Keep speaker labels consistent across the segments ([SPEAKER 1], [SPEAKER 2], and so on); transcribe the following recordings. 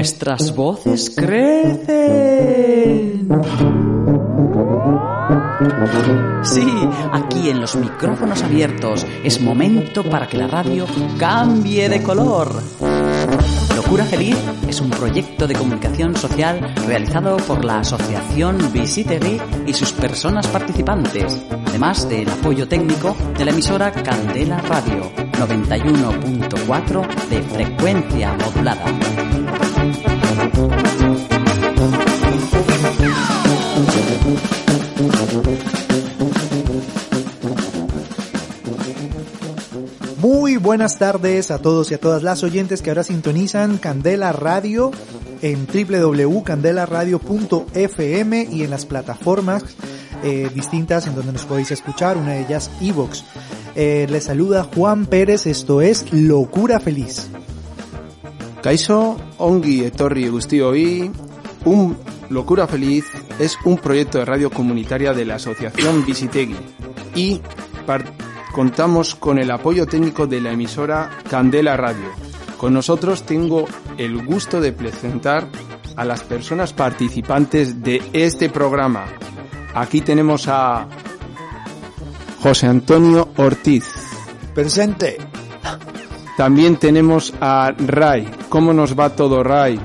[SPEAKER 1] nuestras voces crecen. Sí, aquí en los micrófonos abiertos es momento para que la radio cambie de color. Locura Feliz es un proyecto de comunicación social realizado por la Asociación Visitegui y sus personas participantes, además del apoyo técnico de la emisora Candela Radio 91.4 de frecuencia modulada.
[SPEAKER 2] Muy buenas tardes a todos y a todas las oyentes que ahora sintonizan Candela Radio en www.candelaradio.fm y en las plataformas eh, distintas en donde nos podéis escuchar, una de ellas Evox. Eh, les saluda Juan Pérez, esto es Locura Feliz.
[SPEAKER 3] Kaiso, ongi etorri guztio y un Locura Feliz es un proyecto de radio comunitaria de la Asociación Visitegui y contamos con el apoyo técnico de la emisora Candela Radio. Con nosotros tengo el gusto de presentar a las personas participantes de este programa. Aquí tenemos a José Antonio Ortiz.
[SPEAKER 4] Presente.
[SPEAKER 3] También tenemos a Ray. ¿Cómo nos va todo, Ray?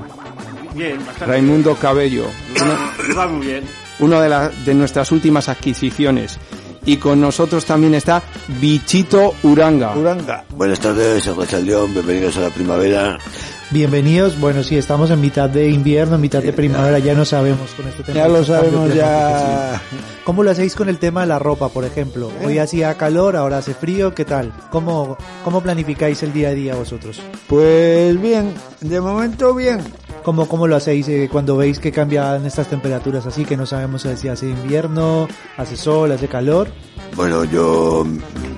[SPEAKER 5] Bien, bastante
[SPEAKER 3] Raimundo Cabello.
[SPEAKER 5] Va muy bien.
[SPEAKER 3] Una de, la- de nuestras últimas adquisiciones. Y con nosotros también está Bichito Uranga.
[SPEAKER 4] Uranga.
[SPEAKER 6] Buenas tardes, San Juan León, bienvenidos a la primavera.
[SPEAKER 2] Bienvenidos, bueno sí, estamos en mitad de invierno, en mitad de primavera, ya no sabemos con este tema.
[SPEAKER 4] Ya lo sabemos, ya.
[SPEAKER 2] sí. ¿Cómo lo hacéis con el tema de la ropa, por ejemplo? Hoy hacía calor, ahora hace frío, ¿qué tal? ¿Cómo, cómo planificáis el día a día vosotros?
[SPEAKER 4] Pues bien, de momento bien.
[SPEAKER 2] ¿Cómo, cómo lo hacéis eh, cuando veis que cambian estas temperaturas así, que no sabemos si hace invierno, hace sol, hace calor?
[SPEAKER 6] Bueno, yo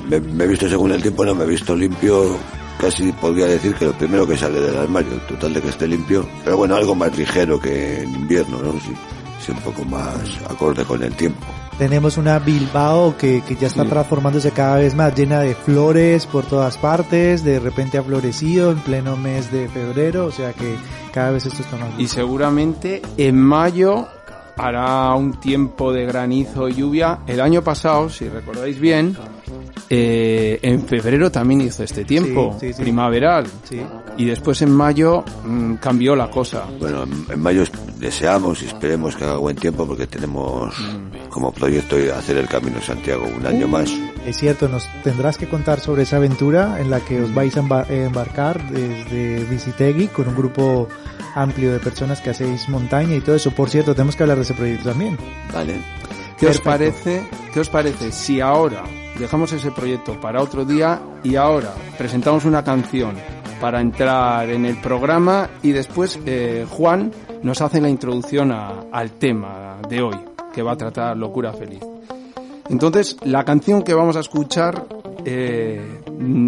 [SPEAKER 6] me, me he visto según el tiempo, no me he visto limpio. Casi podría decir que lo primero que sale del armario, el total de que esté limpio. Pero bueno, algo más ligero que en invierno, ¿no? Sí, sí, un poco más acorde con el tiempo.
[SPEAKER 2] Tenemos una Bilbao que, que ya está
[SPEAKER 3] Sí.
[SPEAKER 2] transformándose cada vez más, llena de flores por todas partes, de repente ha florecido en pleno mes de febrero, o sea que cada vez esto está más
[SPEAKER 3] Y seguramente en mayo hará un tiempo de granizo y lluvia. El año pasado, si recordáis bien, eh, en febrero también hizo este tiempo,
[SPEAKER 2] Sí, sí, sí.
[SPEAKER 3] primaveral.
[SPEAKER 2] Sí.
[SPEAKER 3] Y después en mayo mm, cambió la cosa.
[SPEAKER 6] Bueno, en, mayo es- deseamos y esperemos que haga buen tiempo porque tenemos como proyecto hacer el Camino de Santiago un año más.
[SPEAKER 2] Es cierto, nos tendrás que contar sobre esa aventura en la que os vais a embar- embarcar desde Visitegui con un grupo amplio de personas que hacéis montaña y todo eso. Por cierto, tenemos que hablar de ese proyecto también.
[SPEAKER 6] ¿Vale?
[SPEAKER 3] ¿Qué os
[SPEAKER 2] Perfecto.
[SPEAKER 3] parece? ¿Qué os parece si ahora dejamos ese proyecto para otro día y ahora presentamos una canción para entrar en el programa y después eh, Juan nos hace la introducción a- al tema de hoy que va a tratar locura feliz. Entonces la canción que vamos a escuchar eh,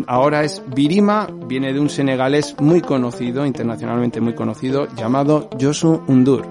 [SPEAKER 3] ahora es Birima, viene de un senegalés muy conocido, internacionalmente muy conocido, llamado Josu Undur.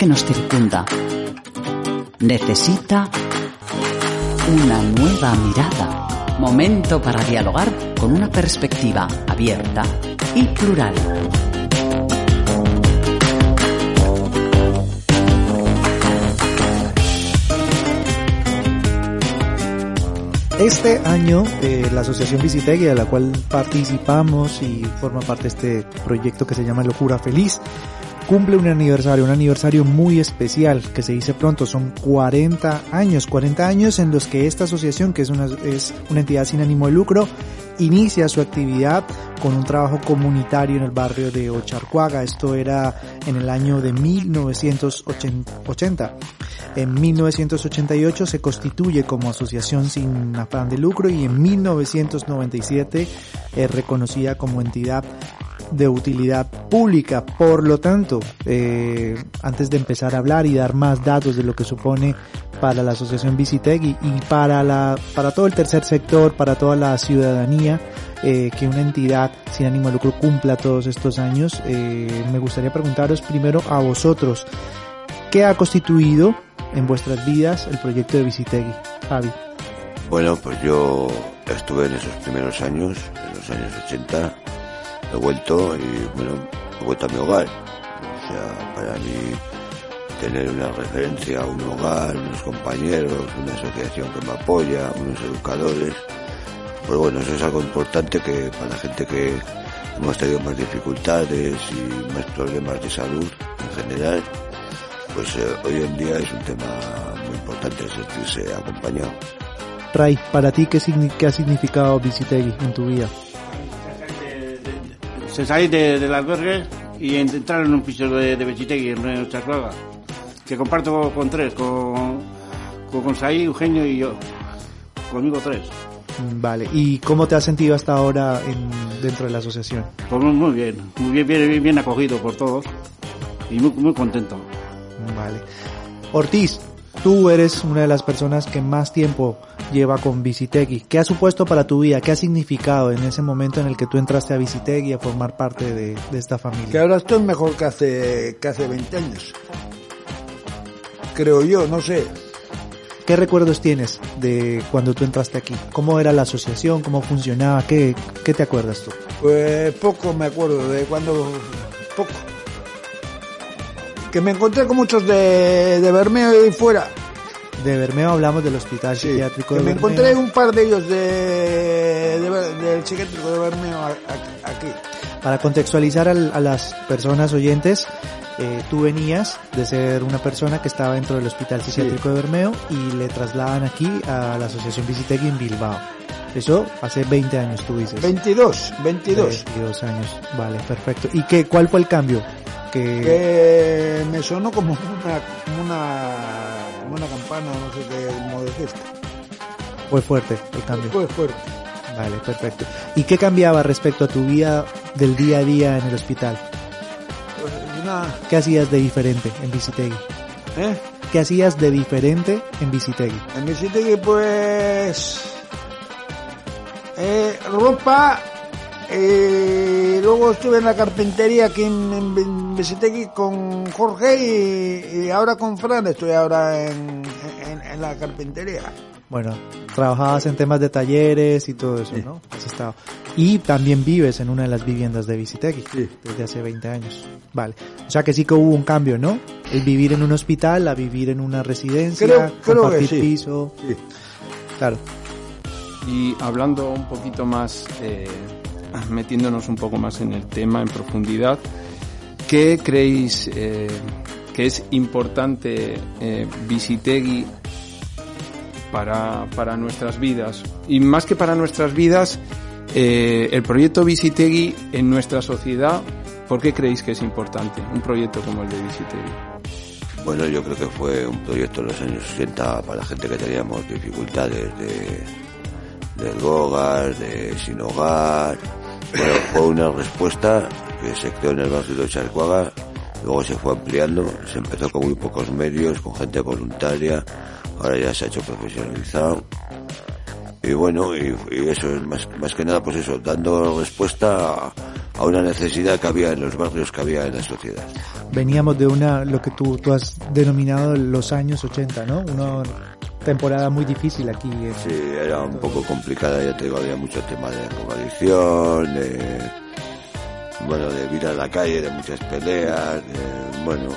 [SPEAKER 1] Que nos circunda. Necesita una nueva mirada. Momento para dialogar con una perspectiva abierta y plural.
[SPEAKER 2] Este año eh, la Asociación Visitegui, a la cual participamos y forma parte de este proyecto que se llama Locura Feliz, cumple un aniversario, un aniversario muy especial que se dice pronto, son 40 años, 40 años en los que esta asociación, que es una, es una entidad sin ánimo de lucro, inicia su actividad con un trabajo comunitario en el barrio de Ocharcuaga. Esto era en el año de 1980. En 1988 se constituye como asociación sin afán de lucro y en 1997 es reconocida como entidad de utilidad pública. Por lo tanto, eh, antes de empezar a hablar y dar más datos de lo que supone para la asociación Visitegui y para la para todo el tercer sector, para toda la ciudadanía, eh, que una entidad sin ánimo de lucro cumpla todos estos años, eh, me gustaría preguntaros primero a vosotros, ¿qué ha constituido en vuestras vidas el proyecto de Visitegui? Javi.
[SPEAKER 6] Bueno, pues yo estuve en esos primeros años, en los años 80, he vuelto y bueno, he vuelto a mi hogar. O sea, para mí tener una referencia, un hogar, unos compañeros, una asociación que me apoya, unos educadores, pues bueno, eso es algo importante que para la gente que hemos tenido más dificultades y más problemas de salud en general, pues eh, hoy en día es un tema muy importante sentirse acompañado.
[SPEAKER 2] Ray, para ti, ¿qué, qué ha significado Visitegui en tu vida?
[SPEAKER 5] Se de- del albergue y en- entrar en un piso de, de Bechitegui, en Chaclaga, que comparto con tres, con, con, con Saí, Eugenio y yo. Conmigo tres.
[SPEAKER 2] Mm, Vale, ¿y cómo te has sentido hasta ahora en- dentro de la asociación?
[SPEAKER 5] Pues muy, bien, muy bien, bien, bien, bien acogido por todos y muy, muy contento.
[SPEAKER 2] Vale. Ortiz, tú eres una de las personas que más tiempo lleva con Visitegui. ¿Qué ha supuesto para tu vida? ¿Qué ha significado en ese momento en el que tú entraste a Visitegui a formar parte de, de esta
[SPEAKER 4] Que
[SPEAKER 2] familia?
[SPEAKER 4] ahora estoy mejor que hace, que hace 20 años. Creo yo, no sé.
[SPEAKER 2] ¿Qué recuerdos tienes de cuando tú entraste aquí? ¿Cómo era la asociación? ¿Cómo funcionaba? ¿Qué, qué te acuerdas tú?
[SPEAKER 4] Pues poco me acuerdo de cuando... Poco. Que me encontré con muchos de, de Bermeo y fuera.
[SPEAKER 2] De Bermeo hablamos del hospital
[SPEAKER 4] Sí,
[SPEAKER 2] psiquiátrico
[SPEAKER 4] que
[SPEAKER 2] de
[SPEAKER 4] me
[SPEAKER 2] Bermeo.
[SPEAKER 4] encontré un par de ellos de, del psiquiátrico de Bermeo aquí.
[SPEAKER 2] Para contextualizar al- a, las personas oyentes, eh, tú venías de ser una persona que estaba dentro del Hospital Psiquiátrico de Bermeo y le trasladan aquí a la Asociación Visitegui en Bilbao. Eso hace 20 años, tú dices.
[SPEAKER 4] 22, 22.
[SPEAKER 2] 22 años, vale, perfecto. ¿Y qué, cuál fue el cambio? Que,
[SPEAKER 4] Que me sonó como una, como una, como una campana, no sé qué modo decir.
[SPEAKER 2] fue fuerte el cambio.
[SPEAKER 4] Fue fuerte.
[SPEAKER 2] Vale, perfecto. ¿Y qué cambiaba respecto a tu vida del día a día en el hospital?
[SPEAKER 4] Pues una,
[SPEAKER 2] ¿Qué hacías de diferente en Visitegui?
[SPEAKER 4] ¿eh?
[SPEAKER 2] ¿Qué hacías de diferente en Visitegui?
[SPEAKER 4] En Visitegui pues eh, ropa y luego estuve en la carpintería aquí en, en, con Jorge y, y ahora con Fran estoy ahora en, en, la carpintería.
[SPEAKER 2] Bueno, trabajabas en temas de talleres y todo eso, ¿no? Has estado. Y también vives en una de las viviendas de Visitegui
[SPEAKER 4] Sí.
[SPEAKER 2] desde hace 20 años. Vale. O sea que sí que hubo un cambio, ¿no? El vivir en un hospital a vivir en una residencia,
[SPEAKER 4] Creo- creo que
[SPEAKER 2] compartir
[SPEAKER 4] sí.
[SPEAKER 2] piso.
[SPEAKER 4] Sí.
[SPEAKER 2] Claro.
[SPEAKER 3] Y hablando un poquito más, eh, metiéndonos un poco más en el tema en profundidad, ¿qué creéis eh, que es importante eh, Visitegui para, para nuestras vidas? Y más que para nuestras vidas, eh, el proyecto Visitegui en nuestra sociedad, ¿por qué creéis que es importante un proyecto como el de Visitegui?
[SPEAKER 6] Bueno, yo creo que fue un proyecto en los años 60 para la gente que teníamos dificultades de, de drogas, de sin hogar. Bueno, fue una respuesta que se creó en el barrio de Charcuaga, luego se fue ampliando, se empezó con muy pocos medios, con gente voluntaria, ahora ya se ha hecho profesionalizado. Y bueno, y, eso es más, más que nada, pues eso, dando respuesta a, a una necesidad que había en los barrios, que había en la sociedad.
[SPEAKER 2] Veníamos de una, lo que tú, tú has denominado los años 80, ¿no? Una temporada muy difícil aquí. en-
[SPEAKER 6] Sí, era un poco complicada, ya te digo, había mucho tema de drogadicción, de, bueno, de vida a la calle, de muchas peleas, de, bueno,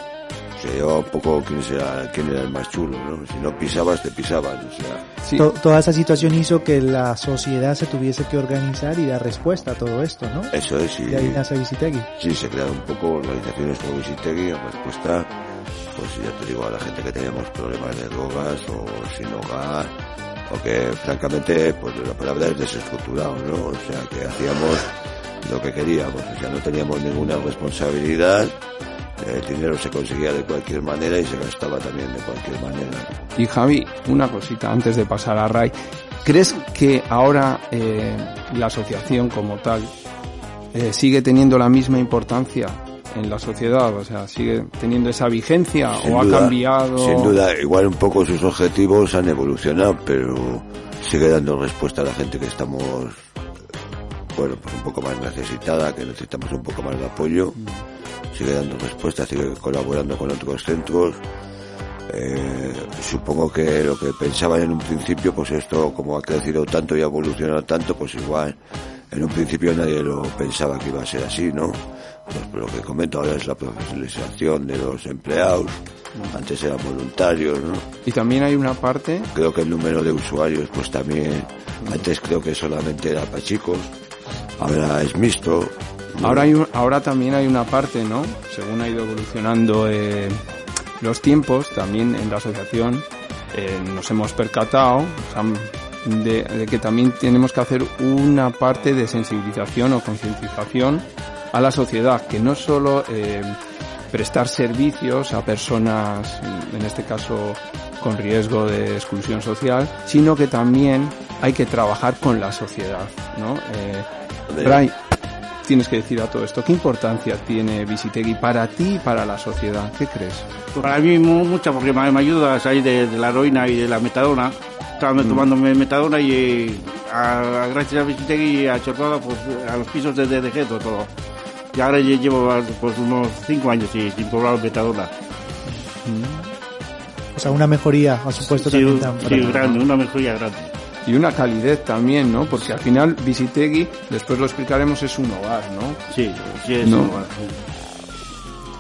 [SPEAKER 6] se llevaba un poco quién, era, quién era el más chulo, ¿no? Si no pisabas, te pisaban, o sea,
[SPEAKER 3] Sí,
[SPEAKER 2] To- toda esa situación hizo que la sociedad se tuviese que organizar y dar respuesta a todo esto, ¿no?
[SPEAKER 6] eso es, y,
[SPEAKER 2] Y ahí nace Visitegui.
[SPEAKER 6] sí, se crearon un poco organizaciones como Visitegui en respuesta, pues ya te digo, a la gente que teníamos problemas de drogas o sin hogar, o que francamente, pues la palabra es desestructurado, ¿no? O sea, que hacíamos lo que queríamos, o sea, no teníamos ninguna responsabilidad, el dinero se conseguía de cualquier manera y se gastaba también de cualquier manera.
[SPEAKER 3] Y Javi, una cosita antes de pasar a Ray. ¿Crees que ahora eh, la asociación como tal eh, sigue teniendo la misma importancia en la sociedad? O sea, ¿sigue teniendo esa vigencia
[SPEAKER 6] Sin
[SPEAKER 3] o ha cambiado?
[SPEAKER 6] Sin duda, igual un poco sus objetivos han evolucionado, pero sigue dando respuesta a la gente que estamos, bueno, pues un poco más necesitada, que necesitamos un poco más de apoyo. Sigue dando respuesta, sigue colaborando con otros centros. Eh, supongo que lo que pensaban en un principio, pues esto como ha crecido tanto y ha evolucionado tanto, pues igual en un principio nadie lo pensaba que iba a ser así, ¿no? Lo que comento ahora es la profesionalización de los empleados, antes eran voluntarios, ¿no?
[SPEAKER 3] Y también hay una parte,
[SPEAKER 6] Creo que el número de usuarios, pues también, antes creo que solamente era para chicos, ahora es mixto. ¿no?
[SPEAKER 3] ahora, hay un- ahora también hay una parte, ¿no? Según ha ido evolucionando eh, los tiempos, también en la asociación eh, nos hemos percatado o sea, de, de que también tenemos que hacer una parte de sensibilización o concientización a la sociedad, que no solo eh, prestar servicios a personas, en este caso con riesgo de exclusión social, sino que también hay que trabajar con la sociedad, ¿no? Eh, Ray, tienes que decir a todo esto, ¿qué importancia tiene Visitegui para ti y para la sociedad? ¿Qué crees?
[SPEAKER 5] Para mí mu- mucha, porque me, ayuda a salir de, de la heroína y de la metadona. Estaba
[SPEAKER 3] Mm.
[SPEAKER 5] tomándome metadona y eh, a- gracias a Visitegui y a Chorpada, pues a los pisos de, Geto, todo. Y ahora lle- llevo pues, unos cinco años y, sin probar metadona.
[SPEAKER 2] O sea, una mejoría ha supuesto
[SPEAKER 5] Sí,
[SPEAKER 2] también tan
[SPEAKER 5] sí, grande, una mejoría grande.
[SPEAKER 3] Y una calidez también, ¿no? Porque al final Visitegui, después lo explicaremos, es un hogar, ¿no?
[SPEAKER 5] Sí, sí, es
[SPEAKER 3] No.
[SPEAKER 5] un-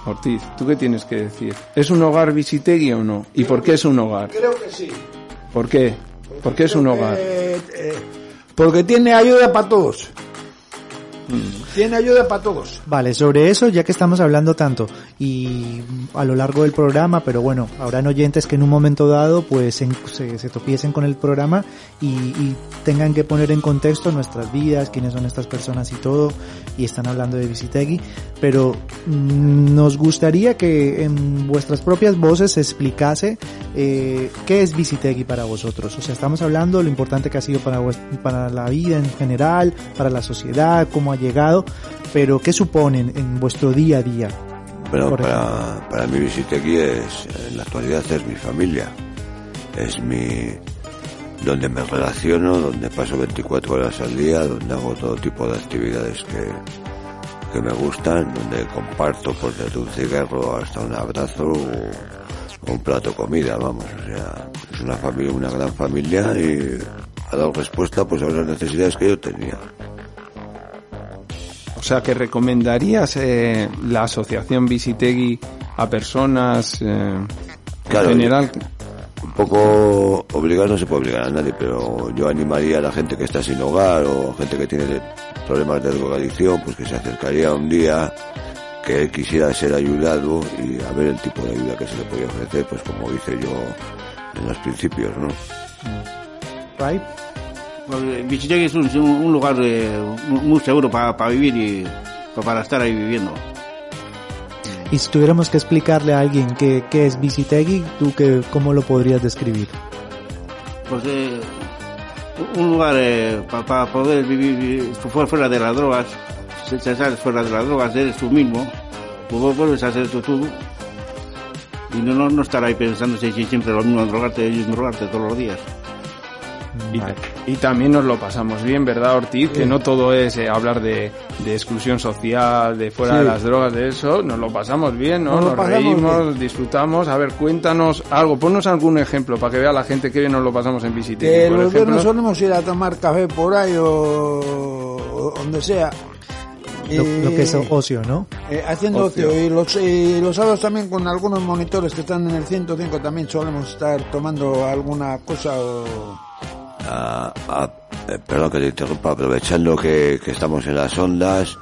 [SPEAKER 3] Ortiz, ¿tú qué tienes que decir? ¿Es un hogar Visitegui o no? ¿Y por qué es un hogar?
[SPEAKER 4] Creo que sí.
[SPEAKER 3] ¿Por qué? ¿Por qué es un hogar?
[SPEAKER 4] Eh, porque tiene ayuda para todos. Tiene ayuda para todos.
[SPEAKER 2] Vale, sobre eso, ya que estamos hablando tanto y a lo largo del programa, pero bueno, habrán oyentes que en un momento dado pues en- se, se topiecen con el programa y, y tengan que poner en contexto nuestras vidas, quiénes son estas personas y todo, y están hablando de Visitegui, pero mm, nos gustaría que en vuestras propias voces se explicase eh, qué es Visitegui para vosotros. O sea, estamos hablando de lo importante que ha sido para, para la vida en general, para la sociedad, cómo ha llegado, pero ¿qué suponen en vuestro día a día?
[SPEAKER 6] Bueno, para, para mí Visiteki es, en la actualidad es mi familia. Es mi, donde me relaciono, donde paso 24 horas al día, donde hago todo tipo de actividades que, que me gustan, donde comparto pues desde un cigarro hasta un abrazo o, un plato de comida, vamos, o sea, es una familia, una gran familia y ha dado respuesta pues a las necesidades que yo tenía.
[SPEAKER 3] O sea, que recomendarías eh, la asociación Visitegui a personas eh,
[SPEAKER 6] Claro,
[SPEAKER 3] en general.
[SPEAKER 6] Un poco obligar no se puede obligar a nadie, pero yo animaría a la gente que está sin hogar o gente que tiene problemas de drogadicción, pues que se acercaría un día que él quisiera ser ayudado y a ver el tipo de ayuda que se le podía ofrecer, pues como hice yo en los principios, ¿no?
[SPEAKER 2] Right?
[SPEAKER 5] Bichitegui es un, un lugar eh, muy seguro para vivir y pa- para estar ahí viviendo.
[SPEAKER 2] Y si tuviéramos que explicarle a alguien qué, qué es Visitegui, ¿tú qué, cómo lo podrías describir?
[SPEAKER 5] Pues eh, un lugar para poder vivir fuera, de las drogas, se, se sales fuera de las drogas, eres tú mismo, pues vuelves a ser tú tú y no, no, no estar ahí pensando si si siempre lo mismo drogarte y drogarte todos los días.
[SPEAKER 3] Y,
[SPEAKER 2] Vale.
[SPEAKER 3] y también nos lo pasamos bien, ¿verdad, Ortiz? Que no todo es eh, hablar de, de exclusión social, de fuera
[SPEAKER 4] Sí.
[SPEAKER 3] de las drogas, de eso. Nos lo pasamos bien, ¿no?
[SPEAKER 4] Nos
[SPEAKER 3] reímos,
[SPEAKER 4] bien.
[SPEAKER 3] disfrutamos. A ver, cuéntanos algo. Ponnos algún ejemplo para que vea la gente que bien nos lo pasamos en Visitegui.
[SPEAKER 4] Que
[SPEAKER 3] Por
[SPEAKER 4] los
[SPEAKER 3] ejemplo,
[SPEAKER 4] viernes solemos ir a tomar café por ahí o, o donde sea.
[SPEAKER 2] Lo, que es ocio, ¿no?
[SPEAKER 4] eh, haciendo
[SPEAKER 3] Ocio.
[SPEAKER 4] ocio. Y los, y los sábados también con algunos monitores que están en el 105 también solemos estar tomando alguna cosa o...
[SPEAKER 6] a- a- eh, perdón que te interrumpa, aprovechando que, que estamos en las ondas,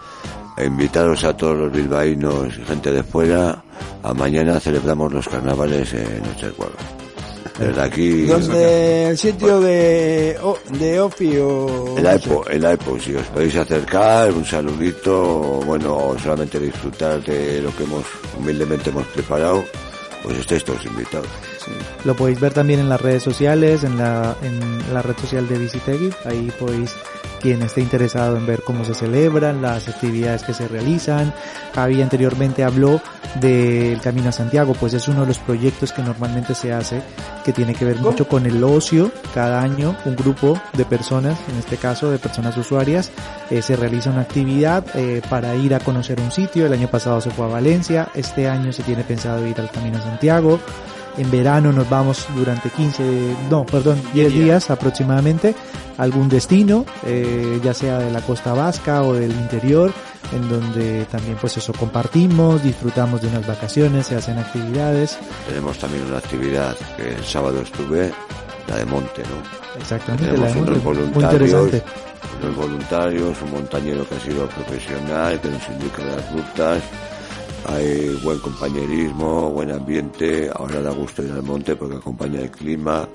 [SPEAKER 6] e invitaros a todos los bilbaínos y gente de fuera, a mañana celebramos los carnavales en Nochecuaga. Desde aquí,
[SPEAKER 4] Donde el sitio de, o- de Ofi o...
[SPEAKER 6] el. AEPO, el AEPO, si os podéis acercar, un saludito, bueno, o solamente disfrutar de lo que hemos humildemente hemos preparado, pues estáis todos invitados.
[SPEAKER 2] Lo podéis ver también en las redes sociales, en la, en la red social de Visitegui. Ahí podéis, quien esté interesado en ver cómo se celebran, las actividades que se realizan. Javi anteriormente habló del Camino a Santiago, pues es uno de los proyectos que normalmente se hace, que tiene que ver mucho con el ocio. Cada año un grupo de personas, en este caso de personas usuarias, eh, se realiza una actividad eh, para ir a conocer un sitio. El año pasado se fue a Valencia, este año se tiene pensado ir al Camino a Santiago. En verano nos vamos durante 15, no, perdón, 10 días aproximadamente a algún destino, eh, ya sea de la costa vasca o del interior, en donde también pues eso compartimos, disfrutamos de unas vacaciones, se hacen actividades,
[SPEAKER 6] Tenemos también una actividad que el sábado estuve, la de monte, ¿no?
[SPEAKER 2] exactamente, la
[SPEAKER 6] Tenemos
[SPEAKER 2] de
[SPEAKER 6] unos
[SPEAKER 2] monte, muy interesante.
[SPEAKER 6] unos voluntarios, un montañero que ha sido profesional, que nos indica las rutas, hay buen compañerismo, buen ambiente, ahora da gusto ir al monte porque acompaña el clima,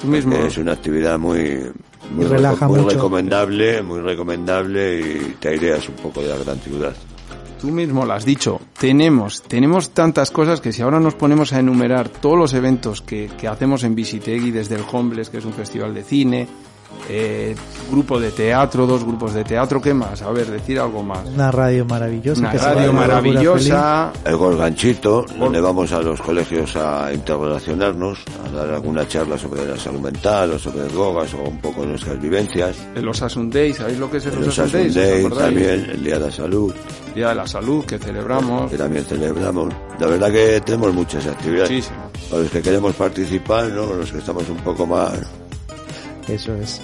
[SPEAKER 3] tú mismo.
[SPEAKER 6] es una actividad muy, muy,
[SPEAKER 2] relaja
[SPEAKER 6] muy
[SPEAKER 2] mucho.
[SPEAKER 6] recomendable, muy recomendable y te aireas un poco de la gran ciudad.
[SPEAKER 3] Tú mismo lo has dicho, tenemos, tenemos tantas cosas que si ahora nos ponemos a enumerar todos los eventos que, que hacemos en Visitegui, desde el Homeless, que es un festival de cine, eh, grupo de teatro, dos grupos de teatro, ¿qué más? A ver, decir algo más.
[SPEAKER 2] Una radio maravillosa.
[SPEAKER 3] Una
[SPEAKER 2] que
[SPEAKER 3] radio maravillosa,
[SPEAKER 6] El Gorganchito, donde vamos a los colegios a interrelacionarnos, a dar alguna charla sobre la salud mental o sobre drogas o un poco nuestras vivencias.
[SPEAKER 3] el Los Asun Days, ¿sabéis lo que es el
[SPEAKER 6] Los
[SPEAKER 3] Los Asun Days?
[SPEAKER 6] Asun
[SPEAKER 3] ¿Os
[SPEAKER 6] Days,
[SPEAKER 3] acordáis?
[SPEAKER 6] también el Día de la Salud,
[SPEAKER 3] Día de la Salud que celebramos.
[SPEAKER 6] que también celebramos. La verdad que tenemos muchas actividades.
[SPEAKER 3] Muchísimo.
[SPEAKER 6] Para los que queremos participar, ¿no? los que estamos un poco más...
[SPEAKER 2] Eso es.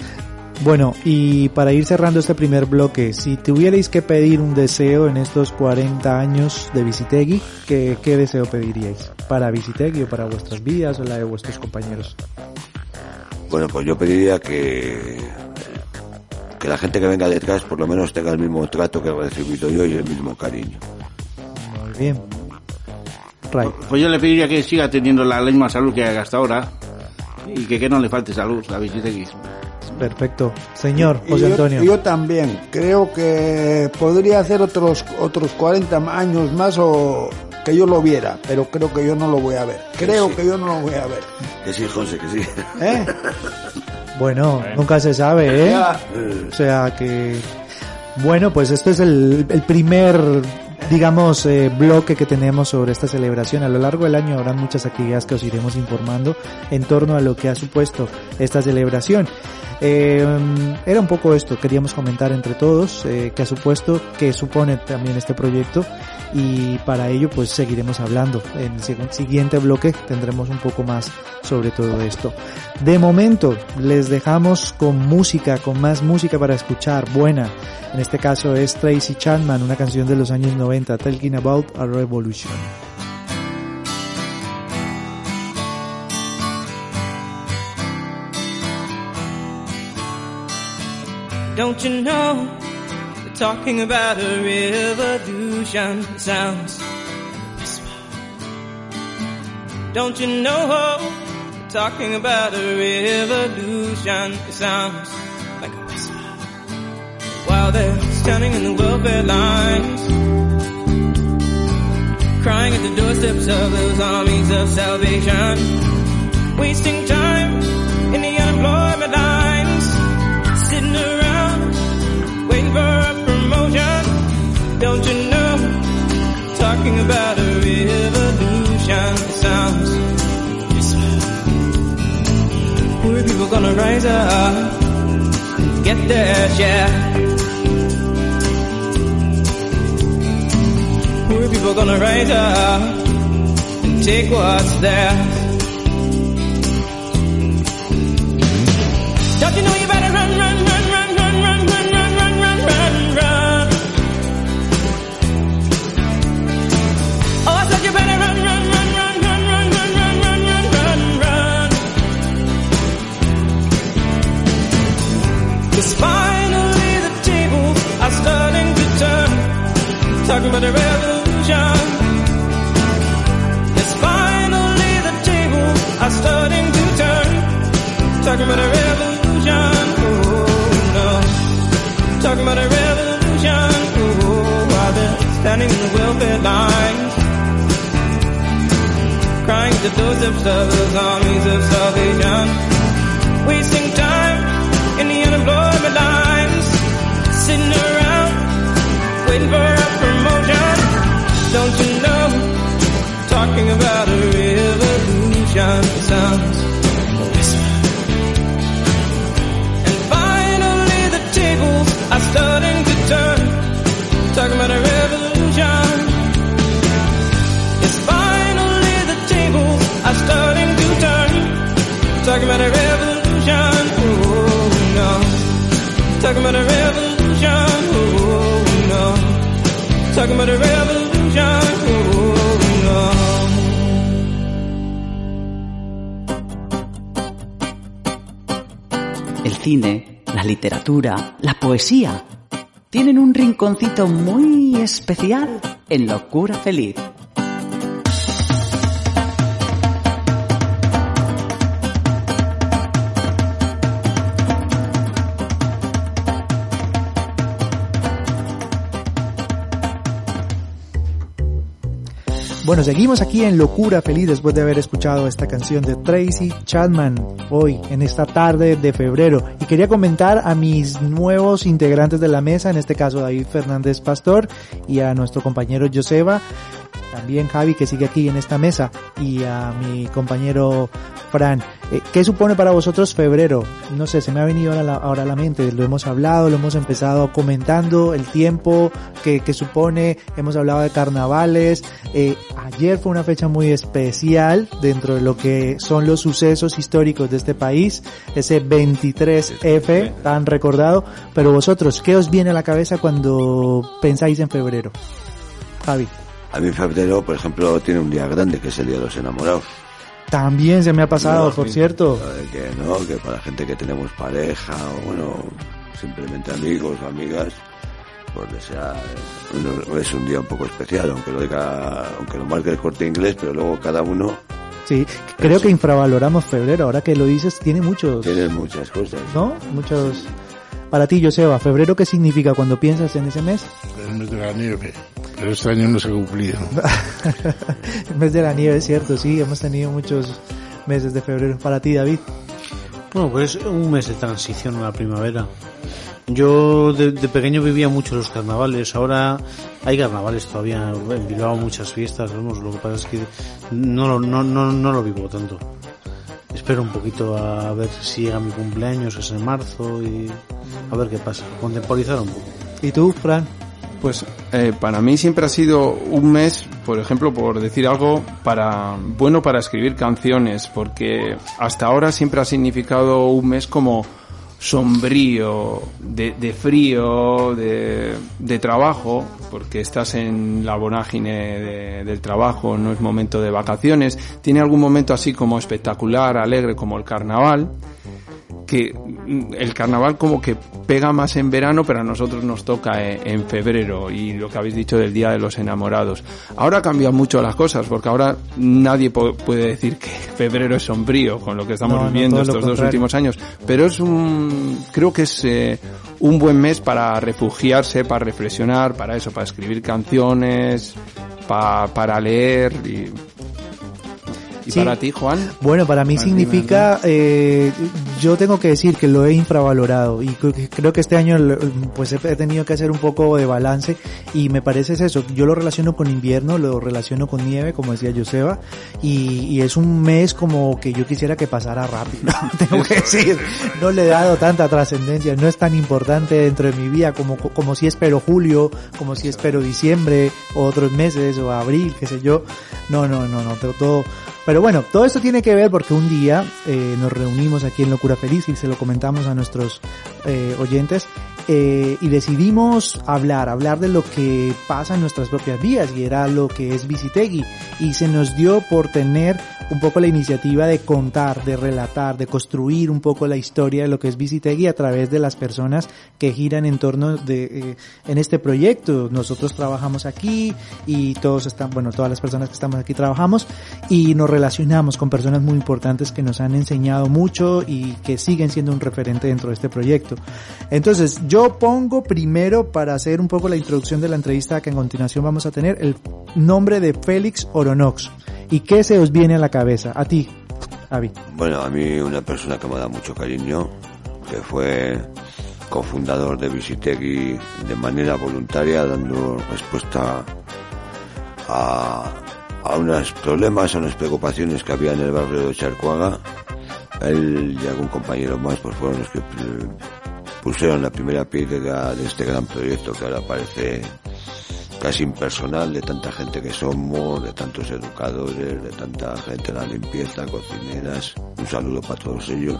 [SPEAKER 2] Bueno, y para ir cerrando este primer bloque, si tuvierais que pedir un deseo en estos 40 años de Visitegui, ¿qué, qué deseo pediríais? ¿Para Visitegui o para vuestras vidas o la de vuestros compañeros?
[SPEAKER 6] Bueno, pues yo pediría que que la gente que venga detrás por lo menos tenga el mismo trato que he recibido yo y el mismo cariño.
[SPEAKER 2] Muy bien.
[SPEAKER 5] Pues yo le pediría que siga teniendo la misma salud que haga hasta ahora y que, que no le falte salud a Visitegui.
[SPEAKER 2] perfecto. Señor José
[SPEAKER 4] yo,
[SPEAKER 2] Antonio.
[SPEAKER 4] yo también. Creo que podría hacer otros otros 40 años más o que yo lo viera, pero creo que yo no lo voy a ver. Creo que yo no lo voy a ver.
[SPEAKER 6] Que sí, José, que sí.
[SPEAKER 4] ¿Eh?
[SPEAKER 2] Bueno, nunca se sabe, ¿eh?
[SPEAKER 4] Ya,
[SPEAKER 2] O sea que... Bueno, pues esto es el, el primer digamos, eh, bloque que tenemos sobre esta celebración. A lo largo del año habrá muchas actividades que os iremos informando en torno a lo que ha supuesto esta celebración. Eh, era un poco esto, queríamos comentar entre todos eh, qué ha supuesto, qué supone también este proyecto y para ello pues seguiremos hablando. En el siguiente bloque tendremos un poco más sobre todo esto. De momento les dejamos con música, con más música para escuchar, buena. En este caso es Tracy Chapman, una canción de los años 90, Talking About a Revolution.
[SPEAKER 7] Don't you know? Talking about a revolution. Sounds like a whisper. Don't you know? Talking about a revolution. Sounds like a whisper. While they're standing in the welfare lines, crying at the doorsteps of those armies of salvation, wasting time in the unemployment lines, gonna rise up and get their share. Poor people gonna rise up and take what's theirs. Don't you know you better run, Talking a revolution. Yes, finally the tables are starting to turn. A revolution. Oh no. Talking about a revolution. Oh, they're standing in the welfare lines. Crying of armies of salvation. Wasting time in the unemployment lines. Sitting waiting for a promotion. Don't you know? Talking about a revolution sounds. And finally the tables are starting to turn. Talking about a revolution. Finally the tables are starting to turn. Talking about a revolution. Oh no. Talking about a revolution.
[SPEAKER 1] El cine, la literatura, la poesía tienen un rinconcito muy especial en Locura Feliz.
[SPEAKER 2] Bueno, seguimos aquí en Locura Feliz después de haber escuchado esta canción de Tracy Chapman hoy, en esta tarde de febrero. Y quería comentar a mis nuevos integrantes de la mesa, en este caso David Fernández Pastor y a nuestro compañero Joseba, también Javi que sigue aquí en esta mesa y a mi compañero Fran. Eh, ¿Qué supone para vosotros febrero? No sé, se me ha venido ahora a la, ahora a la mente, lo hemos hablado, lo hemos empezado comentando, el tiempo que, que supone, hemos hablado de carnavales, eh, ayer fue una fecha muy especial dentro de lo que son los sucesos históricos de este país, ese 23F tan recordado, pero vosotros, ¿qué os viene a la cabeza cuando pensáis en febrero? Javi.
[SPEAKER 6] A mí febrero, por ejemplo, tiene un día grande que es el Día de los Enamorados.
[SPEAKER 2] También se me ha pasado, por cierto.
[SPEAKER 6] Que no, que para gente que tenemos pareja o bueno, simplemente amigos o amigas, pues desear, uno- es un día un poco especial, aunque lo diga, aunque lo marque el corte inglés, pero luego cada uno
[SPEAKER 2] Sí, creo que infravaloramos febrero, ahora que lo dices, tiene muchos,
[SPEAKER 6] tiene muchas cosas.
[SPEAKER 2] ¿no? Muchos... Para ti, Joseba, ¿febrero qué significa cuando piensas en ese mes?
[SPEAKER 8] El mes de la nieve. Pero este año no se ha cumplido.
[SPEAKER 2] el mes de la nieve, es cierto, sí, hemos tenido muchos meses de febrero. Para ti, David.
[SPEAKER 9] Bueno, pues es un mes de transición a la primavera. Yo de, de pequeño vivía mucho los carnavales, ahora hay carnavales todavía, en Bilbao muchas fiestas, vamos, lo que pasa es que no, lo- no, no, no lo vivo tanto. Espero un poquito a ver si llega mi cumpleaños, es en marzo, y a ver qué pasa, contemporizar un poco.
[SPEAKER 2] ¿Y tú, Fran?
[SPEAKER 3] Pues eh, para mí siempre ha sido un mes, por ejemplo, por decir algo, para bueno para escribir canciones, porque hasta ahora siempre ha significado un mes como sombrío, de, de frío, de, trabajo, porque estás en la vorágine de- del trabajo, no es momento de vacaciones. Tiene algún momento así como espectacular, alegre, como el carnaval que el carnaval como que pega más en verano, pero a nosotros nos toca en, en febrero y lo que habéis dicho del Día de los Enamorados. Ahora cambian mucho las cosas porque ahora nadie puede decir que febrero es sombrío con lo que estamos
[SPEAKER 2] No,
[SPEAKER 3] viviendo estos dos últimos años, pero es un creo que es eh, un buen mes para refugiarse, para reflexionar, para eso, para escribir canciones, pa- para leer y ¿Y
[SPEAKER 2] Sí.
[SPEAKER 3] para ti, Juan?
[SPEAKER 2] Bueno, para mí
[SPEAKER 3] Martín,
[SPEAKER 2] significa, eh, yo tengo que decir que lo he infravalorado y creo que- este año pues he tenido que hacer un poco de balance y me parece es eso, yo lo relaciono con invierno, lo relaciono con nieve, como decía Joseba, y, y es un mes como que yo quisiera que pasara rápido, tengo que decir, no le he dado tanta trascendencia, no es tan importante dentro de mi vida como, como si espero julio, como si espero diciembre, o otros meses, o abril, qué sé yo, no, no, no, no, todo, todo pero bueno, todo esto tiene que ver porque un día eh, nos reunimos aquí en Locura Feliz y se lo comentamos a nuestros eh, oyentes eh, y decidimos hablar, hablar de lo que pasa en nuestras propias vidas y era lo que es Visitegui y se nos dio por tener un poco la iniciativa de contar, de relatar, de construir un poco la historia de lo que es Visitegui a través de las personas que giran en torno de eh, en este proyecto. Nosotros trabajamos aquí y todos están, bueno, todas las personas que estamos aquí trabajamos y nos relacionamos con personas muy importantes que nos han enseñado mucho y que siguen siendo un referente dentro de este proyecto. Entonces, yo pongo primero para hacer un poco la introducción de la entrevista que en continuación vamos a tener el nombre de Félix Oronox. ¿Y qué se os viene a la cabeza? A ti, Avi.
[SPEAKER 6] Bueno, a mí una persona que me da mucho cariño, que fue cofundador de Visitegui de manera voluntaria, dando respuesta a, a unos problemas, a unas preocupaciones que había en el barrio de Charcuaga. Él y algún compañero más pues fueron los que pusieron la primera piedra de este gran proyecto que ahora parece casi impersonal de tanta gente que somos, de tantos educadores, de tanta gente en la limpieza, cocineras. Un saludo para todos ellos.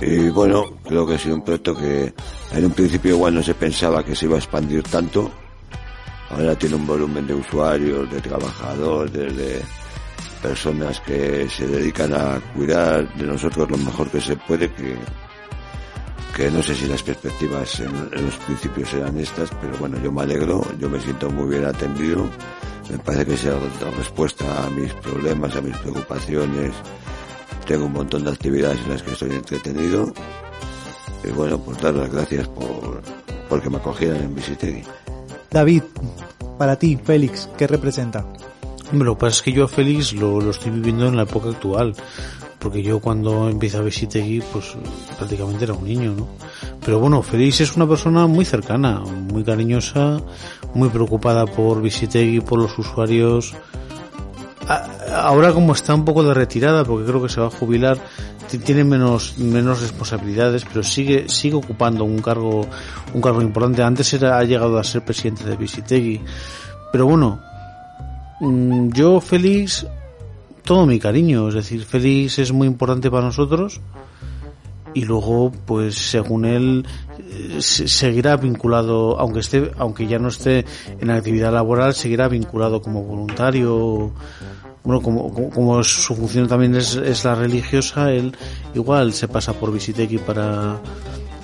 [SPEAKER 6] Y bueno, creo que ha sido un proyecto que en un principio igual no se pensaba que se iba a expandir tanto. Ahora tiene un volumen de usuarios, de trabajadores, de personas que se dedican a cuidar de nosotros lo mejor que se puede, que, que no sé si las perspectivas en, en los principios eran estas, pero bueno, yo me alegro, yo me siento muy bien atendido, me parece que se ha dado respuesta a mis problemas, a mis preocupaciones, tengo un montón de actividades en las que estoy entretenido, y bueno, pues dar las gracias por, porque me acogieran en Visitegui.
[SPEAKER 2] David, para ti, Félix, ¿qué representa?
[SPEAKER 9] Hombre, lo que pasa es que yo a Félix lo, lo estoy viviendo en la época actual. Porque yo cuando empecé a Visitegui, pues prácticamente era un niño, ¿no? Pero bueno, Félix es una persona muy cercana, muy cariñosa, muy preocupada por Visitegui, por los usuarios. Ahora como está un poco de retirada, porque creo que se va a jubilar, ti- tiene menos, menos responsabilidades, pero sigue, sigue ocupando un cargo, un cargo importante. Antes era, ha llegado a ser presidente de Visitegui. Pero bueno, Mm, Yo, Félix, todo mi cariño, es decir, Félix es muy importante para nosotros y luego, pues, según él, eh, se- seguirá vinculado, aunque esté, aunque ya no esté en actividad laboral, seguirá vinculado como voluntario. Bueno, como, como, su función también es, es la religiosa, él igual se pasa por Visiteki para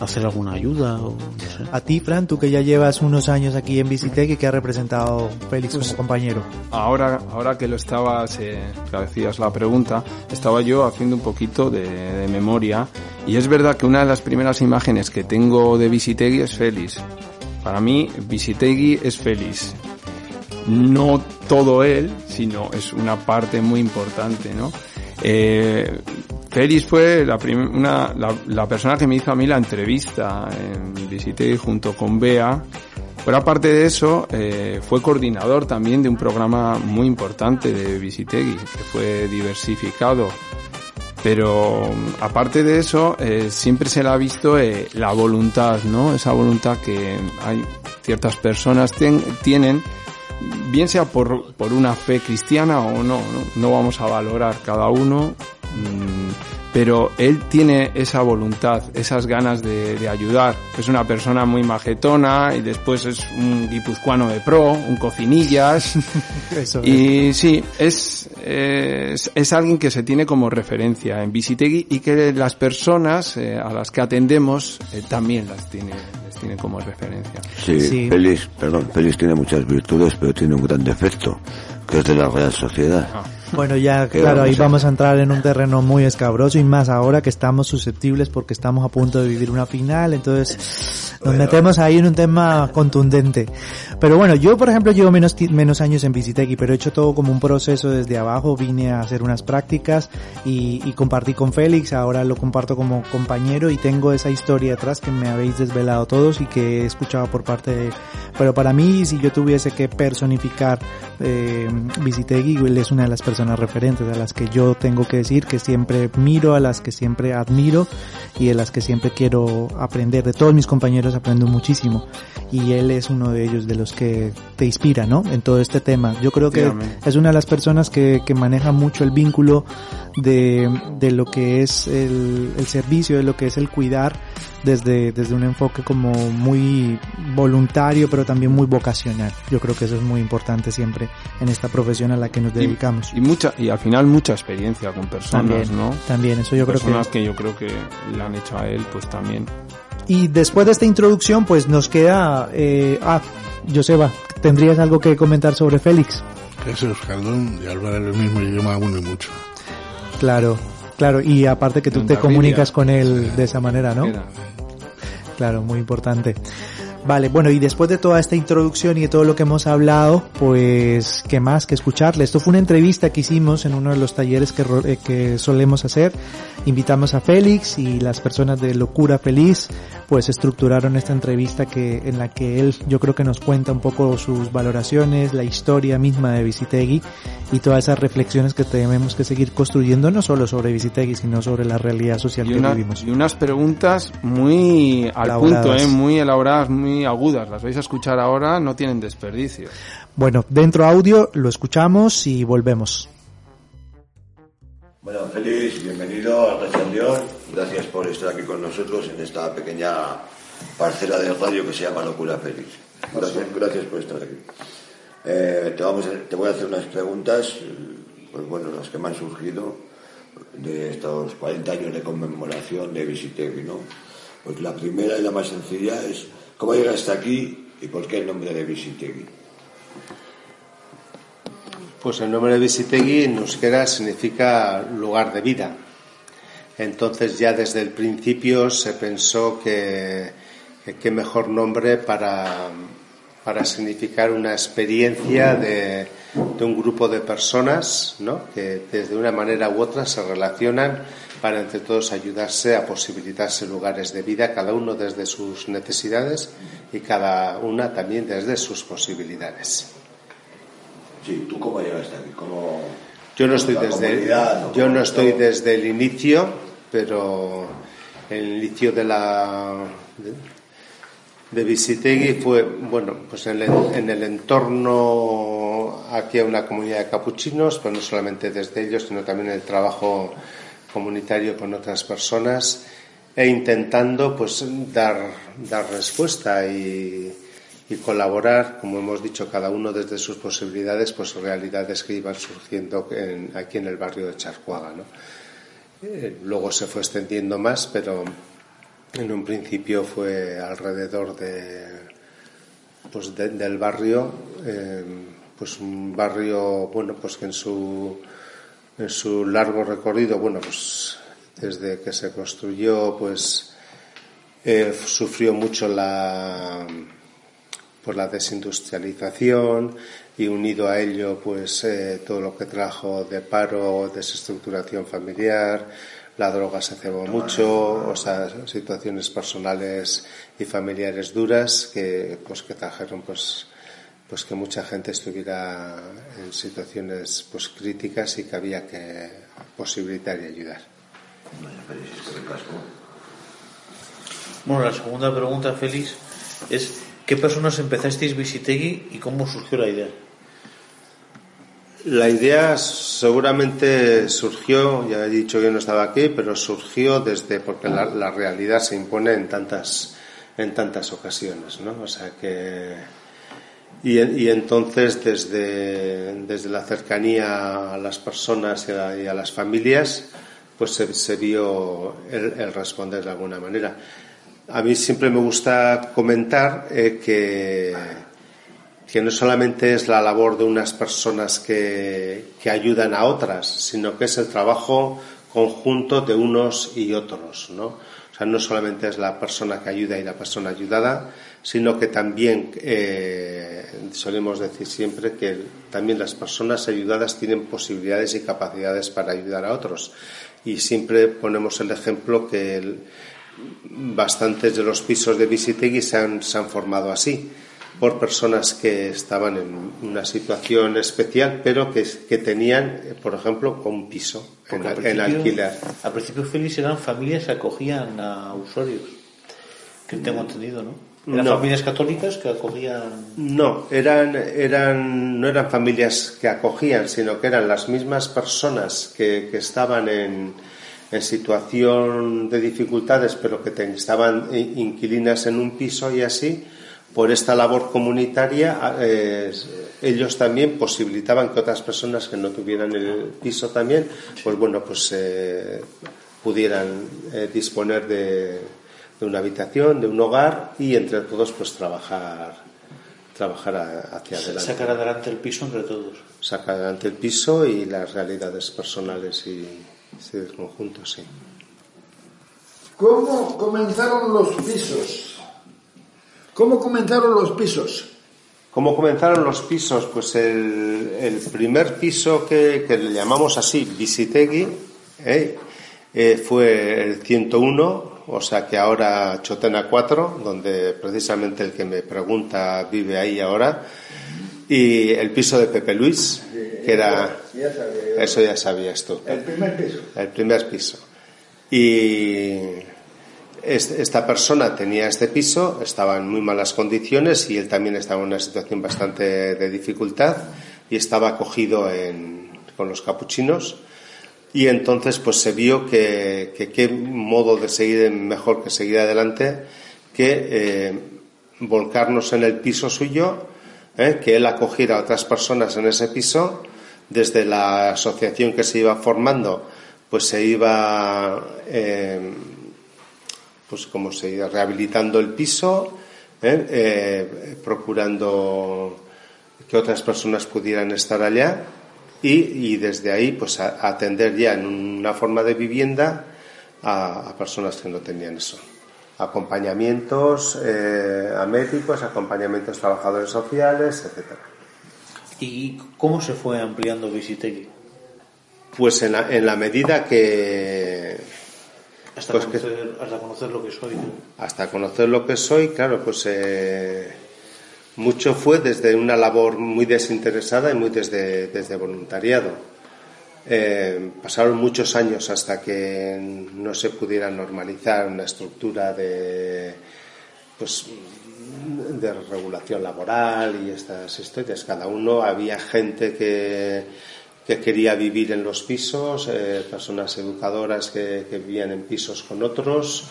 [SPEAKER 9] hacer alguna ayuda o no sé.
[SPEAKER 2] A ti, Fran, tú que ya llevas unos años aquí en Visitec que ha representado Félix como compañero.
[SPEAKER 3] Ahora, ahora que lo estabas, eh, que hacías la pregunta, estaba yo haciendo un poquito de, de memoria y es verdad que una de las primeras imágenes que tengo de Visitegui es Félix. Para mí, Visitegui es Félix. No todo él, sino es una parte muy importante, ¿no? Eh, fue la, persona que me hizo a mí la entrevista en Visité junto con Bea. Pero aparte de eso, eh, fue coordinador también de un programa muy importante de Visitegui, que fue diversificado. Pero aparte de eso, eh, siempre se le ha visto eh, la voluntad, ¿no? Esa voluntad que hay ciertas personas tienen, bien sea por, por una fe cristiana o no, no, no vamos a valorar cada uno, mm, pero él tiene esa voluntad, esas ganas de, de ayudar. Es una persona muy majetona y después es un guipuzcoano de pro, un cocinillas.
[SPEAKER 2] Eso es.
[SPEAKER 3] Y sí, es, es, es alguien que se tiene como referencia en Visitegui y que las personas eh, a las que atendemos eh, también las tiene, tiene como referencia.
[SPEAKER 6] Sí,
[SPEAKER 2] Sí.
[SPEAKER 6] Félix, perdón, Félix tiene muchas virtudes, pero tiene un gran defecto, que es de la Real Sociedad.
[SPEAKER 2] Bueno, ya,
[SPEAKER 6] ¿Qué
[SPEAKER 2] claro, ahí vamos a entrar en un terreno muy escabroso y más ahora que estamos susceptibles porque estamos a punto de vivir una final, entonces nos metemos ahí en un tema contundente. Pero bueno, yo por ejemplo llevo menos, menos años en Visiteki, pero he hecho todo como un proceso desde abajo, vine a hacer unas prácticas y, y compartí con Félix, ahora lo comparto como compañero y tengo esa historia atrás que me habéis desvelado todos y que he escuchado por parte de... Pero para mí, si yo tuviese que personificar eh, Visitegui, él es una de las personas referentes a las que yo tengo que decir que siempre miro, a las que siempre admiro y de las que siempre quiero aprender. De todos mis compañeros aprendo muchísimo y él es uno de ellos de los que te inspira, ¿no? En todo este tema. Yo creo que
[SPEAKER 3] Efectivamente.
[SPEAKER 2] es una de las personas que, que maneja mucho el vínculo de, de lo que es el, el servicio, de lo que es el cuidar desde, desde un enfoque como muy voluntario, pero también muy vocacional. Yo creo que eso es muy importante siempre en esta profesión a la que nos dedicamos.
[SPEAKER 3] Y mucha, y al final mucha experiencia con personas,
[SPEAKER 2] También,
[SPEAKER 3] ¿no?
[SPEAKER 2] también, eso yo creo que...
[SPEAKER 3] personas que... yo creo que le han hecho a él, pues también.
[SPEAKER 2] Y después de esta introducción, pues nos queda... Eh, ah, Joseba, ¿tendrías algo que comentar sobre Félix?
[SPEAKER 8] Que es Euskaldun y hablar el mismo idioma une mucho.
[SPEAKER 2] Claro, claro, y aparte que tú te comunicas con él de esa manera, ¿no? Claro, muy importante. Vale, bueno, y después de toda esta introducción y de todo lo que hemos hablado, pues, ¿qué más que escucharle? Esto fue una entrevista que hicimos en uno de los talleres que, eh, que solemos hacer. Invitamos a Félix y las personas de Locura Feliz, pues estructuraron esta entrevista que, en la que él, yo creo que nos cuenta un poco sus valoraciones, la historia misma de Visitegui y todas esas reflexiones que tenemos que seguir construyendo, no solo sobre Visitegui, sino sobre la realidad social
[SPEAKER 3] Y,
[SPEAKER 2] que
[SPEAKER 3] una-
[SPEAKER 2] vivimos.
[SPEAKER 3] y unas preguntas muy al
[SPEAKER 2] Elaboradas.
[SPEAKER 3] punto, ¿eh? muy elaboradas, muy agudas. Las vais a escuchar ahora, no tienen desperdicio.
[SPEAKER 2] Bueno, dentro audio lo escuchamos y volvemos.
[SPEAKER 6] Bueno, Félix, bienvenido a Rechandión. Gracias por estar aquí con nosotros en esta pequeña parcela de radio que se llama Locura Félix. Gracias, gracias por estar aquí. Eh, te, vamos a- te voy a hacer unas preguntas, pues bueno, las que me han surgido de estos 40 años de conmemoración de Visitegui, ¿no? Pues la primera y la más sencilla es, ¿cómo llegaste aquí y por qué el nombre de Visitegui?
[SPEAKER 10] Pues el nombre de Visitegui en euskera significa lugar de vida. Entonces ya desde el principio se pensó que qué mejor nombre para, para significar una experiencia de, de un grupo de personas ¿no? que desde una manera u otra se relacionan para entre todos ayudarse a posibilitarse lugares de vida, cada uno desde sus necesidades y cada una también desde sus posibilidades.
[SPEAKER 6] Sí, ¿tú cómo llegaste aquí? ¿Cómo...
[SPEAKER 10] Yo no estoy desde
[SPEAKER 6] comunidad, o
[SPEAKER 10] yo no estoy desde el inicio, pero el inicio de la de, de Visitegui fue bueno pues en el, en el entorno aquí a una comunidad de capuchinos, pero no solamente desde ellos, sino también el trabajo comunitario con otras personas e intentando pues dar dar respuesta y colaborar, como hemos dicho, cada uno desde sus posibilidades, pues realidades que iban surgiendo en- aquí en el barrio de Charcuaga. ¿no? Eh, luego se fue extendiendo más, pero en un principio fue alrededor de, pues de- del barrio, eh, pues un barrio, bueno, pues que en su, en su largo recorrido, bueno, pues desde que se construyó, pues eh, sufrió mucho la por la desindustrialización y unido a ello pues eh, todo lo que trajo de paro, desestructuración familiar, la droga se cebó mucho, o sea, situaciones personales y familiares duras que, pues, que trajeron, pues, pues que mucha gente estuviera en situaciones pues críticas y que había que posibilitar y ayudar.
[SPEAKER 9] Bueno, la segunda pregunta, Félix, es ¿qué personas empezasteis Visitegui y cómo surgió la idea?
[SPEAKER 10] La idea seguramente surgió, ya he dicho que no estaba aquí, pero surgió desde porque la, la realidad se impone en tantas en tantas ocasiones, ¿no? O sea que y, y entonces desde, desde la cercanía a las personas y a, y a las familias, pues se, se vio el, el responder de alguna manera. A mí siempre me gusta comentar eh, que, que no solamente es la labor de unas personas que, que, ayudan a otras, sino que es el trabajo conjunto de unos y otros, ¿no? O sea, no solamente es la persona que ayuda y la persona ayudada, sino que también eh, solemos decir siempre que también las personas ayudadas tienen posibilidades y capacidades para ayudar a otros. Y siempre ponemos el ejemplo que el, bastantes de los pisos de Visitegui se han, se han formado así por personas que estaban en una situación especial, pero que, que tenían, por ejemplo, un piso en, en, alquiler.
[SPEAKER 9] Al principio, Félix, eran familias que acogían a usuarios, que tengo entendido, ¿no? ¿Eran
[SPEAKER 10] No.
[SPEAKER 9] familias católicas que acogían...?
[SPEAKER 10] No, eran, eran, no eran familias que acogían, sino que eran las mismas personas que, que estaban en, en situación de dificultades, pero que te- estaban inquilinas en un piso y así, por esta labor comunitaria, eh, ellos también posibilitaban que otras personas que no tuvieran el piso también, pues bueno, pues eh, pudieran eh, disponer de, de una habitación, de un hogar y entre todos pues trabajar trabajar a- hacia adelante.
[SPEAKER 9] Sacar adelante el piso entre todos.
[SPEAKER 10] Sacar adelante el piso y las realidades personales y, sí, del conjunto, sí.
[SPEAKER 4] ¿Cómo comenzaron los pisos? ¿Cómo comenzaron los pisos?
[SPEAKER 10] ¿Cómo comenzaron los pisos? Pues el, el primer piso que, que le llamamos así, Visitegui, ¿eh? Eh, fue el 101, o sea que ahora Chotena 4, donde precisamente el que me pregunta vive ahí ahora, y el piso de Pepe Luis, que era...
[SPEAKER 4] Ya sabía yo.
[SPEAKER 10] Eso ya sabías tú.
[SPEAKER 4] El primer piso.
[SPEAKER 10] El primer piso. Y esta persona tenía este piso, estaba en muy malas condiciones y él también estaba en una situación bastante de dificultad y estaba acogido en- con los capuchinos. Y entonces pues se vio que, qué modo de seguir mejor que seguir adelante que eh, volcarnos en el piso suyo, eh, que él acogiera a otras personas en ese piso, desde la asociación que se iba formando, pues se iba eh, pues como se iba rehabilitando el piso, procurando que otras personas pudieran estar allá y, y desde ahí pues a- atender ya en una forma de vivienda a, a personas que no tenían eso. Acompañamientos eh, a médicos, acompañamientos a trabajadores sociales, etcétera.
[SPEAKER 9] ¿Y cómo se fue ampliando Visitegui?
[SPEAKER 10] Pues en la, en la medida que
[SPEAKER 9] Hasta,
[SPEAKER 10] Pues que-
[SPEAKER 9] conocer, hasta conocer lo que soy. ¿no?
[SPEAKER 10] hasta conocer lo que soy, claro, pues eh, mucho fue desde una labor muy desinteresada y muy desde, desde voluntariado. Eh, pasaron muchos años hasta que no se pudiera normalizar una estructura de, pues, de regulación laboral y estas historias. Cada uno había gente que, que quería vivir en los pisos, eh, personas educadoras que, que vivían en pisos con otros.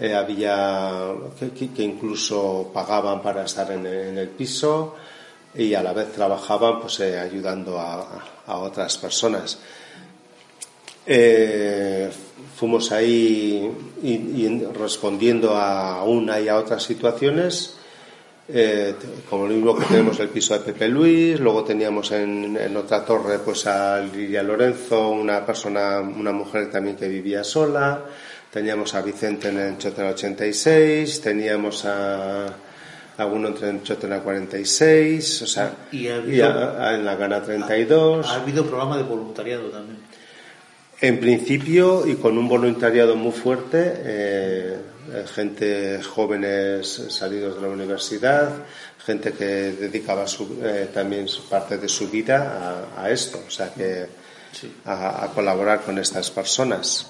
[SPEAKER 10] Eh, había que, incluso pagaban para estar en, el piso y a la vez trabajaban pues eh, ayudando a, otras personas. Eh, fuimos ahí respondiendo a una y a otras situaciones, como lo mismo que tenemos el piso de Pepe Luis, luego teníamos en, en otra torre pues a Lidia Lorenzo, una persona, una mujer también que vivía sola, teníamos a Vicente en el Chotena 86, teníamos a alguno entre el Chotena 46, o sea,
[SPEAKER 9] Y ha
[SPEAKER 10] y
[SPEAKER 9] habido-
[SPEAKER 10] a- a- en la Gana 32.
[SPEAKER 9] Ha habido programa de voluntariado también.
[SPEAKER 10] En principio y con un voluntariado muy fuerte, eh, eh, gente jóvenes salidos de la universidad, gente que dedicaba su- eh, también parte de su vida a, a esto, o sea que a, a colaborar con estas personas.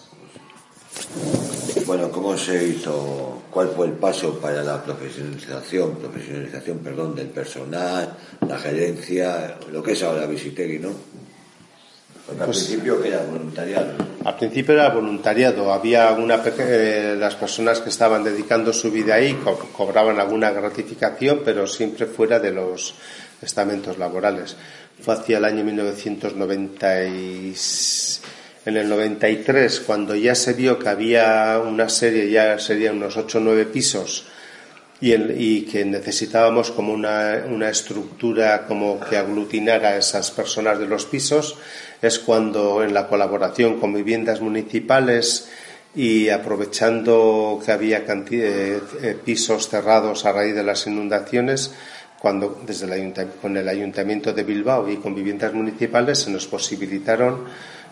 [SPEAKER 6] Bueno, ¿cómo se hizo? ¿Cuál fue el paso para la profesionalización, profesionalización, perdón, del personal, la gerencia, lo que es ahora Visitegui, ¿no? Porque al
[SPEAKER 10] Pues-
[SPEAKER 6] principio era voluntariado.
[SPEAKER 10] Al principio era voluntariado, había una eh, las personas que estaban dedicando su vida ahí co- cobraban alguna gratificación, pero siempre fuera de los estamentos laborales. Fue hacia el año 1990 y s- en el 93 cuando ya se vio que había una serie, ya serían unos 8 o 9 pisos y, el- y que necesitábamos como una, una estructura como que aglutinara a esas personas de los pisos, es cuando en la colaboración con viviendas municipales y aprovechando que había canti- eh, eh, pisos cerrados a raíz de las inundaciones, cuando desde el con el ayuntamiento de Bilbao y con viviendas municipales se nos posibilitaron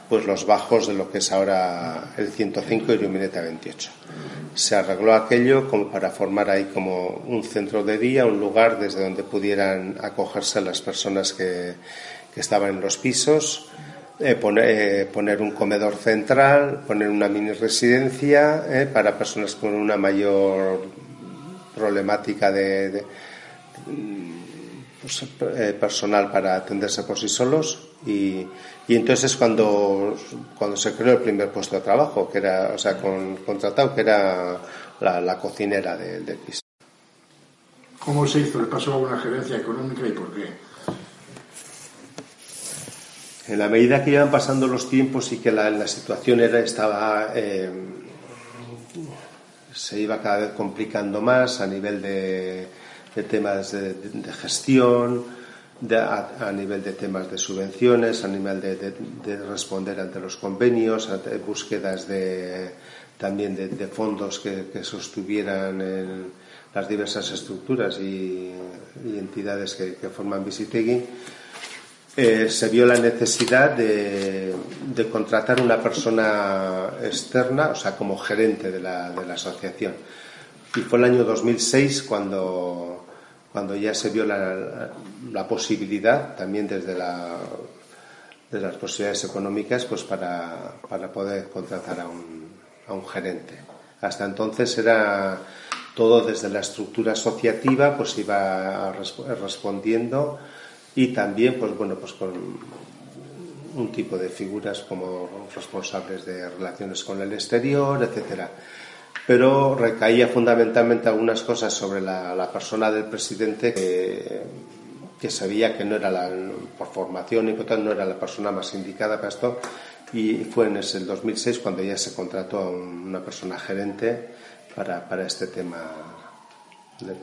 [SPEAKER 10] pues los bajos de lo que es ahora el 105 y Lumineta 28 se arregló aquello como para formar ahí como un centro de día, un lugar desde donde pudieran acogerse las personas que, que estaban en los pisos, eh, poner, eh, poner un comedor central, poner una mini residencia eh, para personas con una mayor problemática de, pues, personal para atenderse por sí solos y, y entonces cuando, cuando se creó el primer puesto de trabajo, que era, o sea, con, contratado, que era la, la cocinera de- del piso.
[SPEAKER 8] ¿Cómo se hizo el paso a una gerencia económica y por qué?
[SPEAKER 10] En la medida que iban pasando los tiempos y que la, la situación era, estaba, eh, se iba cada vez complicando más a nivel de, de temas de, de- de gestión, de- a, a nivel de temas de subvenciones, a nivel de, de- de responder ante los convenios, ante búsquedas de, también de, fondos que, que sostuvieran las diversas estructuras y, y entidades que, que forman Visitegui eh, se vio la necesidad de, contratar una persona externa, o sea, como gerente de la, la asociación. Y fue el año 2006 cuando, cuando ya se vio la, posibilidad, también desde la, de las posibilidades económicas, pues para, poder contratar a un, a un gerente. Hasta entonces era todo desde la estructura asociativa, pues iba resp- respondiendo y también, pues bueno, pues con un tipo de figuras como responsables de relaciones con el exterior, etcétera. Pero recaía fundamentalmente algunas cosas sobre la, la persona del presidente que, que sabía que no era la, por formación y por tanto no era la persona más indicada para esto y fue en ese el 2006 cuando ya se contrató a un- una persona gerente para, para este tema. de-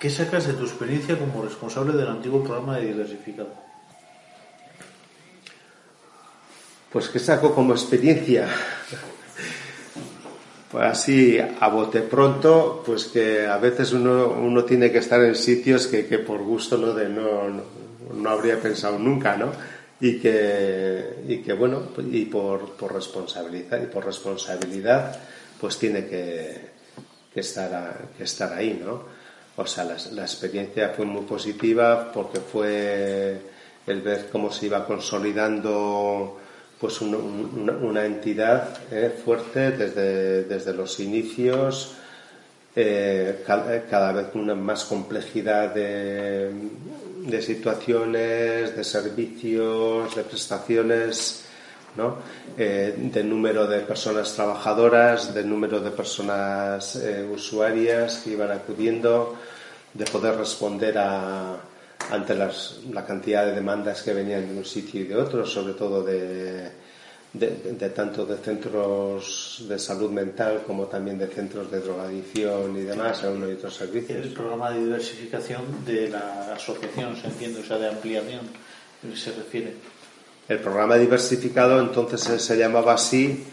[SPEAKER 9] ¿Qué sacas de tu experiencia como responsable del antiguo programa de diversificado?
[SPEAKER 10] Pues que saco como experiencia. Pues así, a bote pronto, pues que a veces uno, uno tiene que estar en sitios que, que por gusto no, de, no, no, no habría pensado nunca, ¿no? Y que, y que bueno, pues, y por, por responsabilidad, y por responsabilidad, pues tiene que, que estar, a- que estar ahí, ¿no? O sea, la, la experiencia fue muy positiva porque fue el ver cómo se iba consolidando pues un- un- una, entidad eh, fuerte desde, desde los inicios, eh, cada, cada vez una más complejidad de, de situaciones, de servicios, de prestaciones, ¿no? Eh, de número de personas trabajadoras, de número de personas eh, usuarias que iban acudiendo, de poder responder a, ante las, la cantidad de demandas que venían de un sitio y de otro, sobre todo de, de, de tanto de centros de salud mental como también de centros de drogadicción y demás, a uno y otros servicios.
[SPEAKER 9] El programa de diversificación de la asociación, se entiende, o sea, de ampliación, ¿a qué se refiere?
[SPEAKER 10] El programa diversificado entonces se, se llamaba así,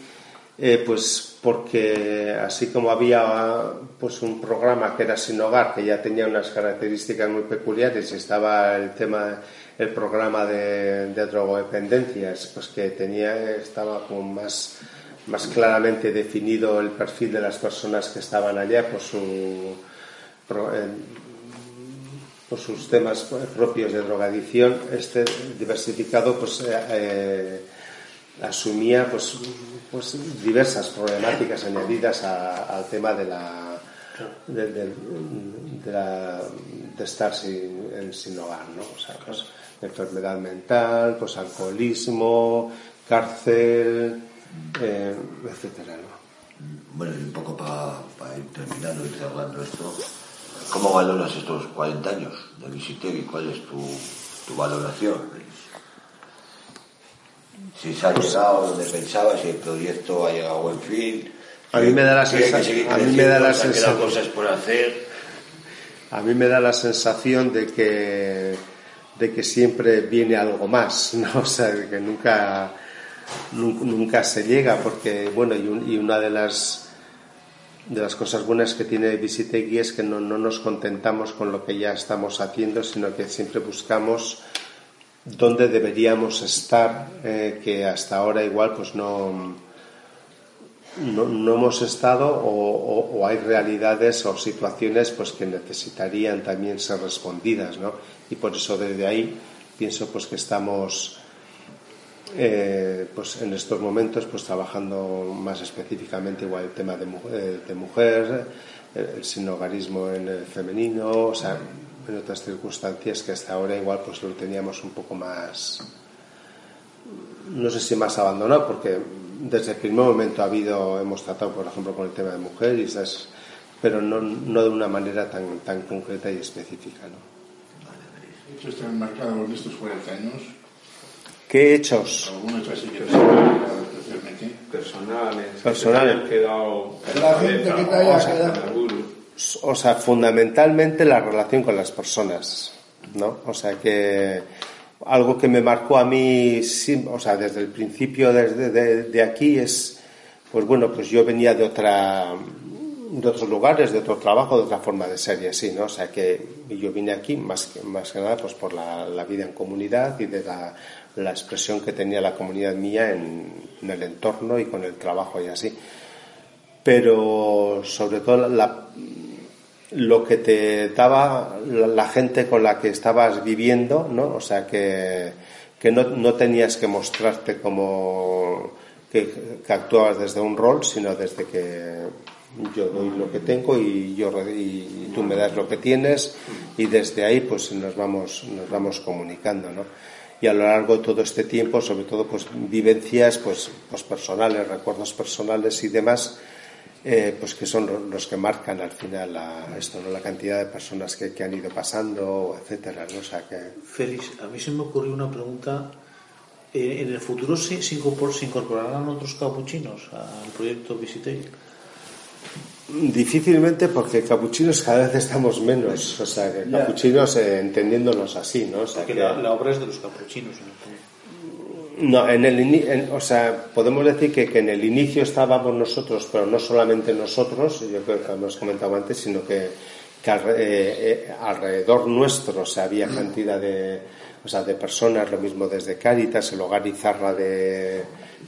[SPEAKER 10] eh, pues porque así como había pues un programa que era sin hogar, que ya tenía unas características muy peculiares, estaba el tema el programa de, de drogodependencias, pues que tenía, estaba como más, más claramente definido el perfil de las personas que estaban allá por su eh, por sus temas propios de drogadicción, este diversificado pues eh, asumía pues, pues diversas problemáticas añadidas a- al tema de la de, de- de la- de estar sin, en- sin hogar, ¿no? O sea, pues, enfermedad mental, pues alcoholismo, cárcel, eh, etcétera, ¿no?
[SPEAKER 6] Bueno, y un poco para ir terminando y cerrando esto, ¿cómo valoras estos 40 años de Visitegui? ¿Cuál es tu, tu valoración? Si se ha llegado donde pensabas, si el proyecto ha llegado a buen fin.
[SPEAKER 10] A mí me da la a mí me da sensación-
[SPEAKER 6] cosas por hacer.
[SPEAKER 10] A mí me da la sensación de que, de que siempre viene algo más, ¿no? O sea, que nunca, nun- nunca se llega, porque, bueno, y, un- y una de las, de las cosas buenas que tiene Visitegui es que no, no nos contentamos con lo que ya estamos haciendo, sino que siempre buscamos dónde deberíamos estar, eh, que hasta ahora igual pues no, no, no hemos estado o, hay realidades o situaciones pues que necesitarían también ser respondidas ¿no? y por eso desde ahí pienso pues que estamos eh, pues en estos momentos pues trabajando más específicamente igual el tema de, eh, de mujer el sinogarismo en el femenino o sea en otras circunstancias que hasta ahora igual pues lo teníamos un poco más no sé si más abandonado, porque desde el primer momento ha habido, hemos tratado, por ejemplo, con el tema de mujer, y esas- pero no, no de una manera tan, tan concreta y específica. ¿no?
[SPEAKER 8] Hechos están marcados de estos 40 años.
[SPEAKER 10] ¿Qué hechos?
[SPEAKER 8] Algunos así que te han marcado especialmente.
[SPEAKER 3] Personales.
[SPEAKER 10] Personales.
[SPEAKER 3] Que te hayan quedado en
[SPEAKER 4] La gente que te haya quedado.
[SPEAKER 10] O sea, fundamentalmente la relación con las personas, ¿no? O sea, que algo que me marcó a mí, o sea, desde el principio, desde de, aquí, es, pues bueno, pues yo venía de otra, de otros lugares, de otro trabajo, de otra forma de ser y así, ¿no? O sea, que yo vine aquí más que, más que nada, pues por la, la vida en comunidad y de la, la expresión que tenía la comunidad mía en, en el entorno y con el trabajo y así pero sobre todo la- lo que te daba la, gente con la que estabas viviendo, ¿no? O sea, que, que no, no tenías que mostrarte como que, que actuabas desde un rol, sino desde que yo doy lo que tengo y yo y tú me das lo que tienes y desde ahí pues nos vamos nos vamos comunicando, ¿no? Y a lo largo de todo este tiempo, sobre todo pues vivencias pues, pues personales, recuerdos personales y demás, eh, pues que son lo- los que marcan al final la, esto, ¿no? la cantidad de personas que, que han ido pasando, etcétera, ¿no? O sea que
[SPEAKER 9] Félix, a mí se me ocurrió una pregunta. Eh, ¿En el futuro se, se incorpor- se incorporarán otros capuchinos al proyecto Visitei?
[SPEAKER 10] difícilmente porque capuchinos cada vez estamos menos, o sea que capuchinos eh, entendiéndonos así, ¿no? O sea que-
[SPEAKER 9] la, la obra es de los capuchinos. ¿no?
[SPEAKER 10] No, en el en- o sea, podemos decir que, que en el inicio estábamos nosotros, pero no solamente nosotros, yo creo que hemos comentado antes, sino que, que eh, eh, alrededor nuestro o sea, había cantidad de, o sea, de personas, lo mismo desde Cáritas, el hogar Izarra de,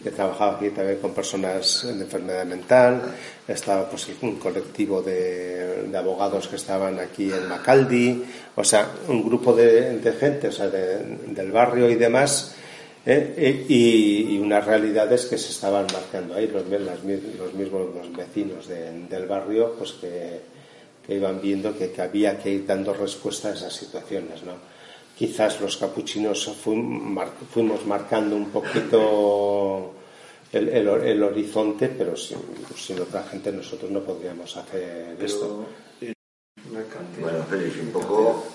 [SPEAKER 10] que trabajaba aquí también con personas de enfermedad mental, estaba pues un colectivo de, de abogados que estaban aquí en Macaldi, o sea, un grupo de, de gente, o sea, de- del barrio y demás, ¿eh? Eh, y, y unas realidades que se estaban marcando ahí, los, las mi- los mismos los vecinos de- del barrio, pues que, que iban viendo que, que había que ir dando respuesta a esas situaciones, ¿no? Quizás los capuchinos fuimos marcando un poquito el, el- el horizonte, pero sin, sin otra gente nosotros no podríamos hacer esto.
[SPEAKER 6] Bueno, Félix, un poco,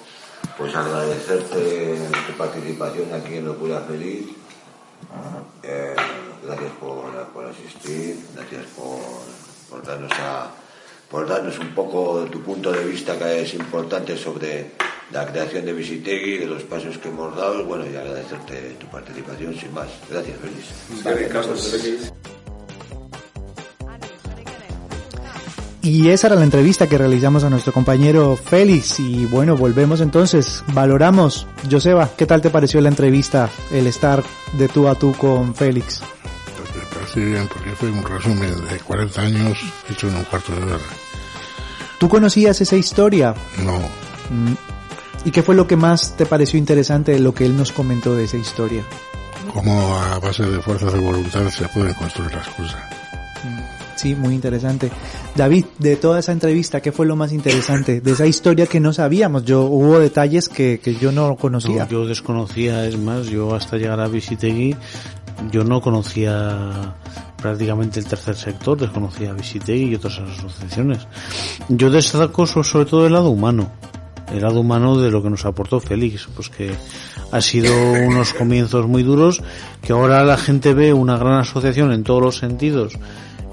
[SPEAKER 6] pues agradecerte tu participación aquí en Locura Feliz. Eh, gracias por, asistir, gracias por, darnos a, por darnos un poco tu punto de vista que es importante sobre la creación de Visitegui, de los pasos que hemos dado, bueno, y agradecerte tu participación sin más. Gracias, Félix.
[SPEAKER 2] Y esa era la entrevista que realizamos a nuestro compañero Félix. Y bueno, volvemos entonces. Valoramos. Joseba, ¿qué tal te pareció la entrevista? El estar de tú a tú con Félix.
[SPEAKER 8] Me parece bien porque fue un resumen de 40 años hecho en un cuarto de hora.
[SPEAKER 2] ¿Tú conocías esa historia?
[SPEAKER 8] No,
[SPEAKER 2] Mm. ¿Y qué fue lo que más te pareció interesante de lo que él nos comentó de esa historia?
[SPEAKER 8] cómo a base de fuerzas de voluntad se pueden construir las cosas.
[SPEAKER 2] Sí, muy interesante. David, de toda esa entrevista, ¿qué fue lo más interesante? De esa historia que no sabíamos, yo hubo detalles que, que yo no conocía.
[SPEAKER 9] No, yo desconocía, es más, yo hasta llegar a Visitegui, yo no conocía prácticamente el tercer sector, desconocía Visitegui y otras asociaciones. Yo destaco so- sobre todo el lado humano, el lado humano de lo que nos aportó Félix, pues que ha sido unos comienzos muy duros, que ahora la gente ve una gran asociación en todos los sentidos,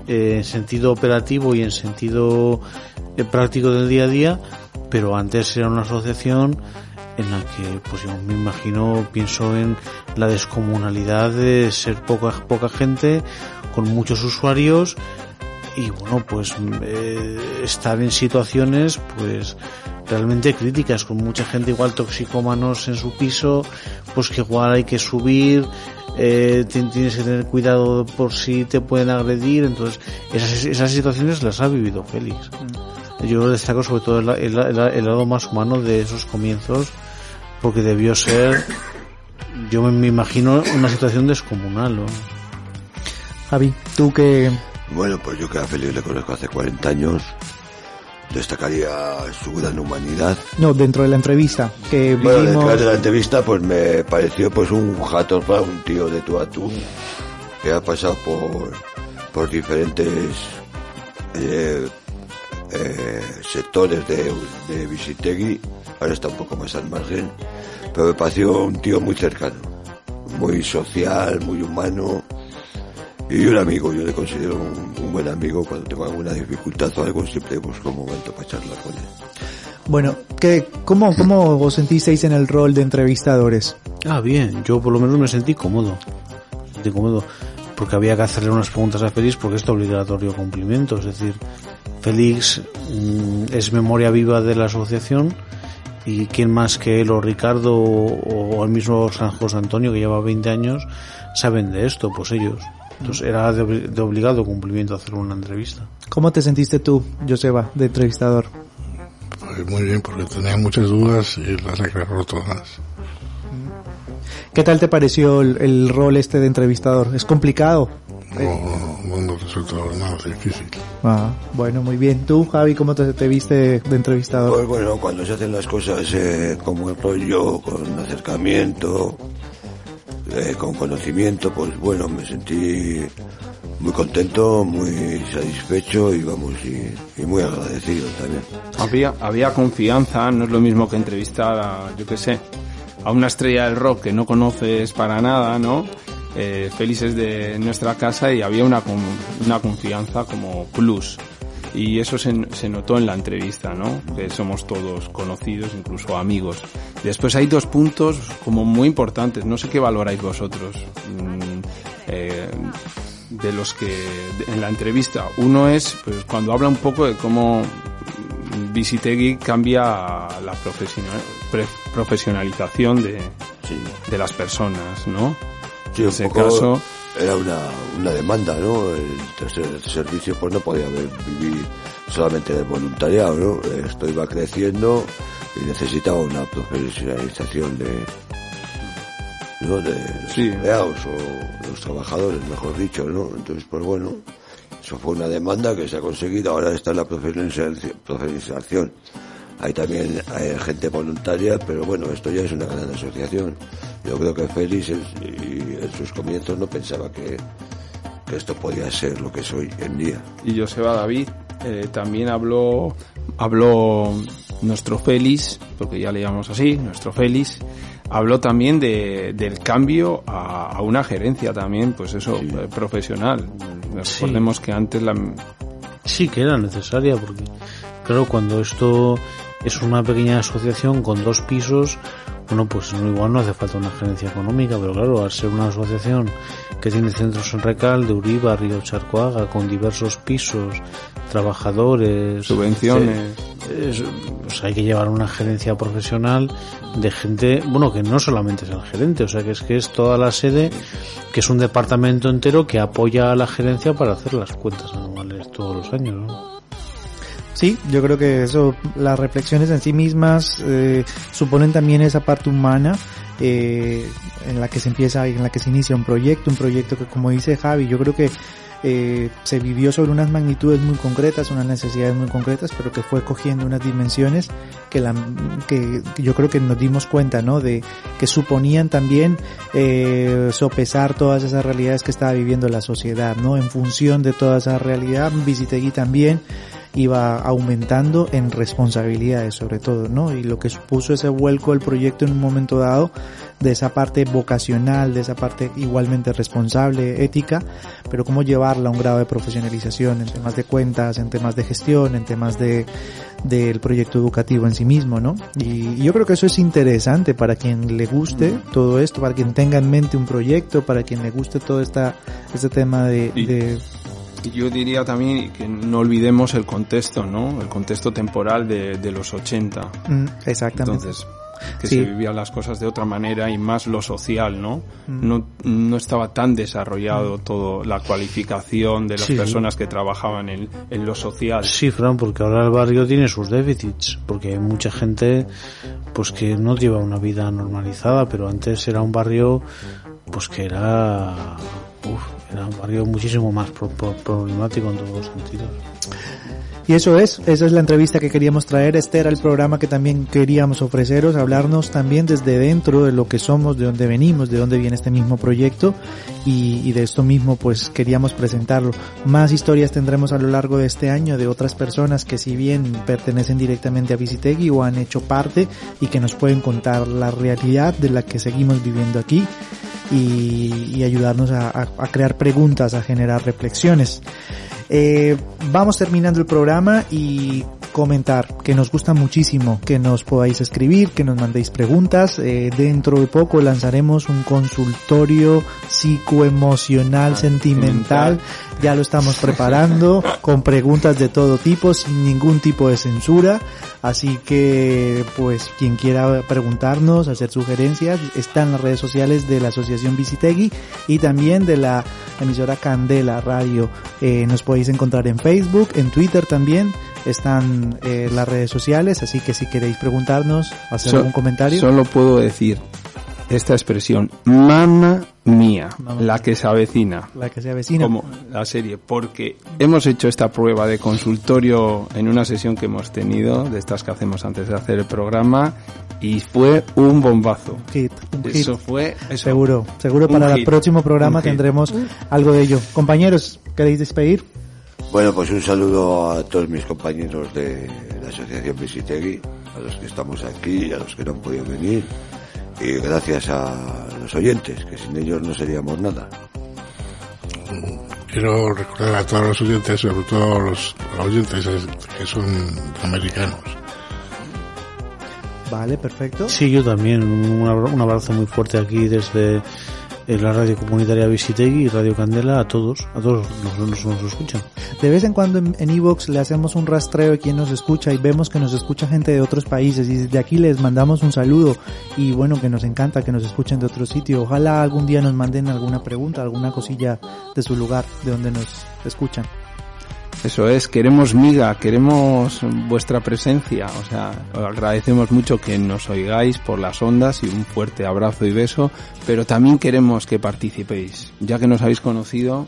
[SPEAKER 9] eh, en sentido operativo y en sentido eh, práctico del día a día, pero antes era una asociación en la que, pues yo me imagino, pienso en la descomunalidad de ser poca, poca gente, con muchos usuarios, y bueno, pues eh, estar en situaciones, pues realmente críticas, con mucha gente igual toxicómanos en su piso, pues que igual hay que subir, eh, ti- tienes que tener cuidado por si te pueden agredir, entonces esas, esas situaciones las ha vivido Félix. Yo destaco sobre todo el, el- el- el lado más humano de esos comienzos, porque debió ser, yo me, me imagino, una situación descomunal, ¿no?
[SPEAKER 2] Javi, tú que...
[SPEAKER 6] Bueno, pues yo que a Félix le conozco hace 40 años, destacaría su gran humanidad.
[SPEAKER 2] No, dentro de la entrevista que
[SPEAKER 6] Bueno,
[SPEAKER 2] vivimos...
[SPEAKER 6] detrás de la entrevista pues me pareció pues un jato, un tío de tú a tú, que ha pasado por, por diferentes eh, eh, sectores de, de Visitegui, ahora está un poco más al margen, pero me pareció un tío muy cercano, muy social, muy humano, y un amigo, yo le considero un, un buen amigo cuando tengo alguna dificultad o algo, siempre busco un momento para charlar con él.
[SPEAKER 2] Bueno, ¿qué, cómo, ¿cómo os sentisteis en el rol de entrevistadores?
[SPEAKER 9] Ah, bien, yo por lo menos me sentí cómodo. Me sentí cómodo. Porque había que hacerle unas preguntas a Félix porque es obligatorio cumplimiento. Es decir, Félix mm, es memoria viva de la asociación y quién más que él o Ricardo o, o el mismo San José Antonio que lleva 20 años saben de esto, pues ellos. Entonces era de, de obligado cumplimiento hacer una entrevista.
[SPEAKER 2] ¿Cómo te sentiste tú, Joseba, de entrevistador?
[SPEAKER 8] Pues muy bien, porque tenía muchas dudas y las aclaró todas.
[SPEAKER 2] ¿Qué tal te pareció el, el rol este de entrevistador? ¿Es complicado?
[SPEAKER 8] No, no, no resultó nada difícil.
[SPEAKER 2] Ah, bueno, muy bien. ¿Tú, Javi, cómo te, te viste de entrevistador?
[SPEAKER 6] Pues bueno, cuando se hacen las cosas eh, con buen rollo, con acercamiento, eh, con conocimiento, pues bueno, me sentí muy contento, muy satisfecho y vamos, y, muy agradecido también.
[SPEAKER 3] Había, había confianza, no es lo mismo que entrevistar a, yo qué sé, a una estrella del rock que no conoces para nada, ¿no? Eh, Félix es de nuestra casa y había una, una confianza como plus. Y eso se, se notó en la entrevista, ¿no? Que somos todos conocidos, incluso amigos. Después hay dos puntos como muy importantes, no sé qué valoráis vosotros. Mm, eh, de los que en la entrevista. Uno es pues cuando habla un poco de cómo Visitegui cambia la profesional, pre- profesionalización de, de las personas, ¿no?
[SPEAKER 6] Sí,
[SPEAKER 3] en ese
[SPEAKER 6] poco
[SPEAKER 3] caso,
[SPEAKER 6] era una, una demanda, ¿no? El tercer servicio pues no podía haber, vivir solamente del voluntariado, ¿no? Esto iba creciendo y necesitaba una profesionalización de, ¿no? de los
[SPEAKER 3] Sí.
[SPEAKER 6] empleados o los trabajadores, mejor dicho, ¿no? Entonces, pues bueno, eso fue una demanda que se ha conseguido, ahora está la profesionalización. Hay también hay gente voluntaria, pero bueno, esto ya es una gran asociación. Yo creo que Félix es- y en sus comienzos no pensaba que, que esto podía ser lo que es hoy en día.
[SPEAKER 3] y Joseba David eh, también habló, habló nuestro Félix, porque ya le llamamos así, nuestro Félix, habló también de, del cambio a, a una gerencia también, pues eso, eh, profesional. Recordemos que antes la,
[SPEAKER 9] Sí que era necesaria porque, claro, cuando esto es una pequeña asociación con dos pisos, bueno, pues no, igual no hace falta una gerencia económica, pero claro, al ser una asociación que tiene centros en Recalde, Uriba, Río Charcoaga, con diversos pisos, trabajadores,
[SPEAKER 3] Subvenciones.
[SPEAKER 9] eh, es- pues hay que llevar una gerencia profesional de gente, bueno, que no solamente es el gerente, o sea, que es que es toda la sede, que es un departamento entero que apoya a la gerencia para hacer las cuentas anuales todos los años, ¿no?
[SPEAKER 2] Sí, yo creo que eso, las reflexiones en sí mismas eh, suponen también esa parte humana eh, en la que se empieza, en la que se inicia un proyecto, un proyecto que como dice Javi, yo creo que eh, se vivió sobre unas magnitudes muy concretas, unas necesidades muy concretas, pero que fue cogiendo unas dimensiones que, la, que yo creo que nos dimos cuenta, ¿no? De que suponían también eh, sopesar todas esas realidades que estaba viviendo la sociedad, ¿no? En función de toda esa realidad, Visitegui también iba aumentando en responsabilidades sobre todo, ¿no? Y lo que supuso ese vuelco del proyecto en un momento dado de esa parte vocacional, de esa parte igualmente responsable, ética, pero cómo llevarla a un grado de profesionalización en temas de cuentas, en temas de gestión, en temas de del proyecto educativo en sí mismo, ¿no? Y, y yo creo que eso es interesante para quien le guste todo esto, para quien tenga en mente un proyecto, para quien le guste todo esta este tema de, de
[SPEAKER 3] yo diría también que no olvidemos el contexto, ¿no? El contexto temporal de, de los 80.
[SPEAKER 2] Mm, exactamente.
[SPEAKER 3] Entonces, que
[SPEAKER 2] Sí.
[SPEAKER 3] se vivían las cosas de otra manera y más lo social, ¿no?
[SPEAKER 2] Mm.
[SPEAKER 3] No, no estaba tan desarrollado todo, la cualificación de las
[SPEAKER 9] Sí.
[SPEAKER 3] personas que trabajaban en, en lo social.
[SPEAKER 9] Sí, Fran, porque ahora el barrio tiene sus déficits, porque hay mucha gente pues que no lleva una vida normalizada, pero antes era un barrio pues que era uf, era un barrio muchísimo más pro- pro- problemático en todos los sentidos.
[SPEAKER 2] Y eso es, esa es la entrevista que queríamos traer, este era el programa que también queríamos ofreceros, hablarnos también desde dentro de lo que somos, de dónde venimos, de dónde viene este mismo proyecto y, y de esto mismo pues queríamos presentarlo. Más historias tendremos a lo largo de este año de otras personas que si bien pertenecen directamente a Visitegui o han hecho parte y que nos pueden contar la realidad de la que seguimos viviendo aquí y, ayudarnos a crear preguntas, a generar reflexiones. Eh, vamos terminando el programa y comentar que nos gusta muchísimo que nos podáis escribir, que nos mandéis preguntas. Eh, dentro de poco lanzaremos un consultorio psicoemocional, sentimental. Ya lo estamos preparando con preguntas de todo tipo, sin ningún tipo de censura. Así que, pues, quien quiera preguntarnos, hacer sugerencias, está en las redes sociales de la Asociación Visitegui y también de la emisora Candela Radio. Eh, nos podéis encontrar en Facebook, en Twitter también, están eh, las redes sociales, así que si queréis preguntarnos, hacer
[SPEAKER 3] So-
[SPEAKER 2] algún comentario.
[SPEAKER 3] Solo puedo decir esta expresión, mamá mía, la que se avecina.
[SPEAKER 2] la que se avecina.
[SPEAKER 3] Como la serie, porque hemos hecho esta prueba de consultorio en una sesión que hemos tenido, de estas que hacemos antes de hacer el programa, y fue un bombazo.
[SPEAKER 2] Hit, un hit.
[SPEAKER 3] Eso fue, eso.
[SPEAKER 2] Seguro, seguro para el próximo programa tendremos algo de ello. Compañeros, ¿queréis despedir?
[SPEAKER 6] Bueno, pues un saludo a todos mis compañeros de la Asociación Visitegui, a los que estamos aquí y a los que no han podido venir. Y gracias a los oyentes, que sin ellos no seríamos nada.
[SPEAKER 8] Quiero recordar a todos los oyentes, sobre todo los oyentes que son americanos,
[SPEAKER 2] Vale, perfecto.
[SPEAKER 9] Sí, yo también. Un abra- un abrazo muy fuerte aquí desde la radio comunitaria Visitegui y Radio a todos, a todos nos, escuchan.
[SPEAKER 2] De vez en cuando en en Evox le hacemos un rastreo de quién nos escucha y vemos que nos escucha gente de otros países y desde aquí les mandamos un saludo y bueno, que nos encanta que nos escuchen de otro sitio. Ojalá algún día nos manden alguna pregunta, alguna cosilla de su lugar, de donde nos escuchan.
[SPEAKER 3] Eso es, queremos miga, queremos vuestra presencia. O sea, os agradecemos mucho que nos oigáis por las ondas y un fuerte abrazo y beso, pero también queremos que participéis. Ya que nos habéis conocido,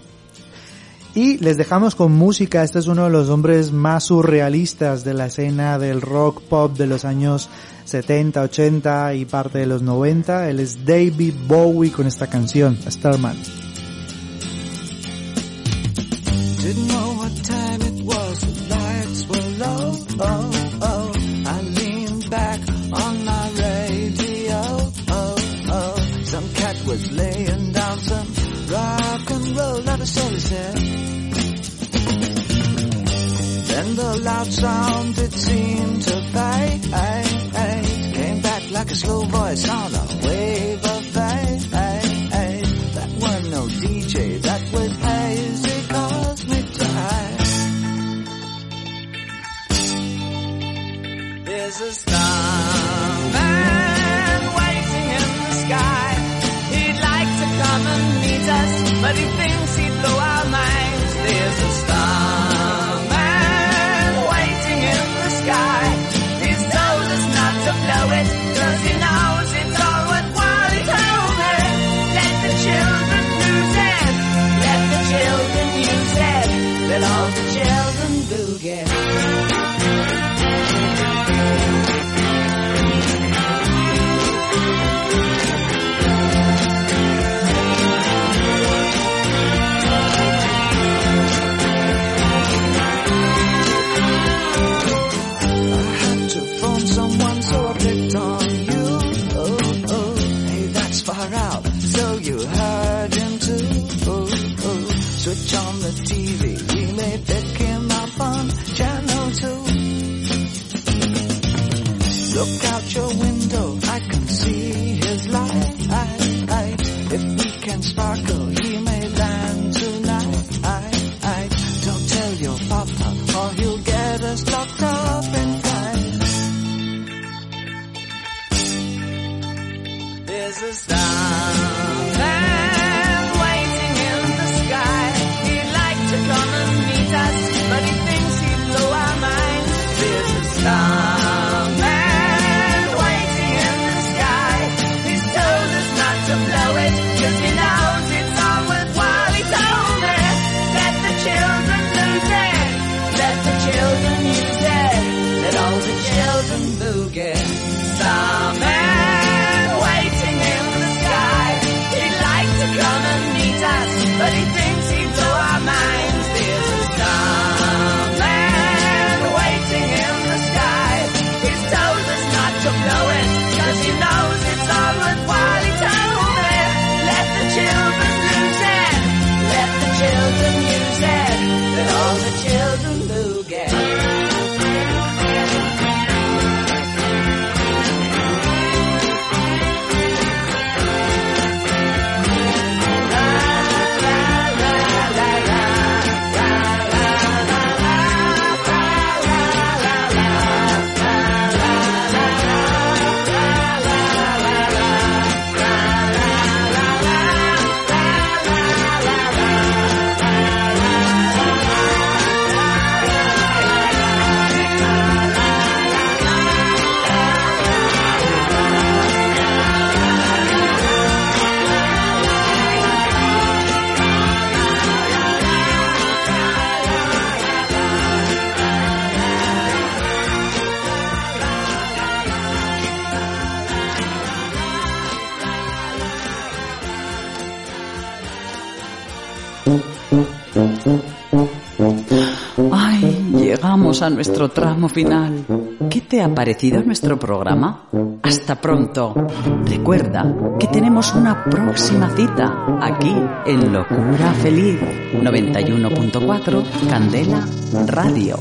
[SPEAKER 2] Y les dejamos con música. Este es uno de los hombres más surrealistas de la escena del rock pop de los años 70, 80 y parte de los 90. Él es David Bowie con esta canción, Starman.
[SPEAKER 11] was laying down some rock and roll, never saw his head. Then the loud sound it seemed to fade, came back like a slow voice on a wave of fate. Let
[SPEAKER 1] think. nuestro tramo final. ¿Qué te ha parecido nuestro programa? Hasta pronto. Recuerda que tenemos una próxima cita aquí en Locura Feliz 91.4 Candela Radio.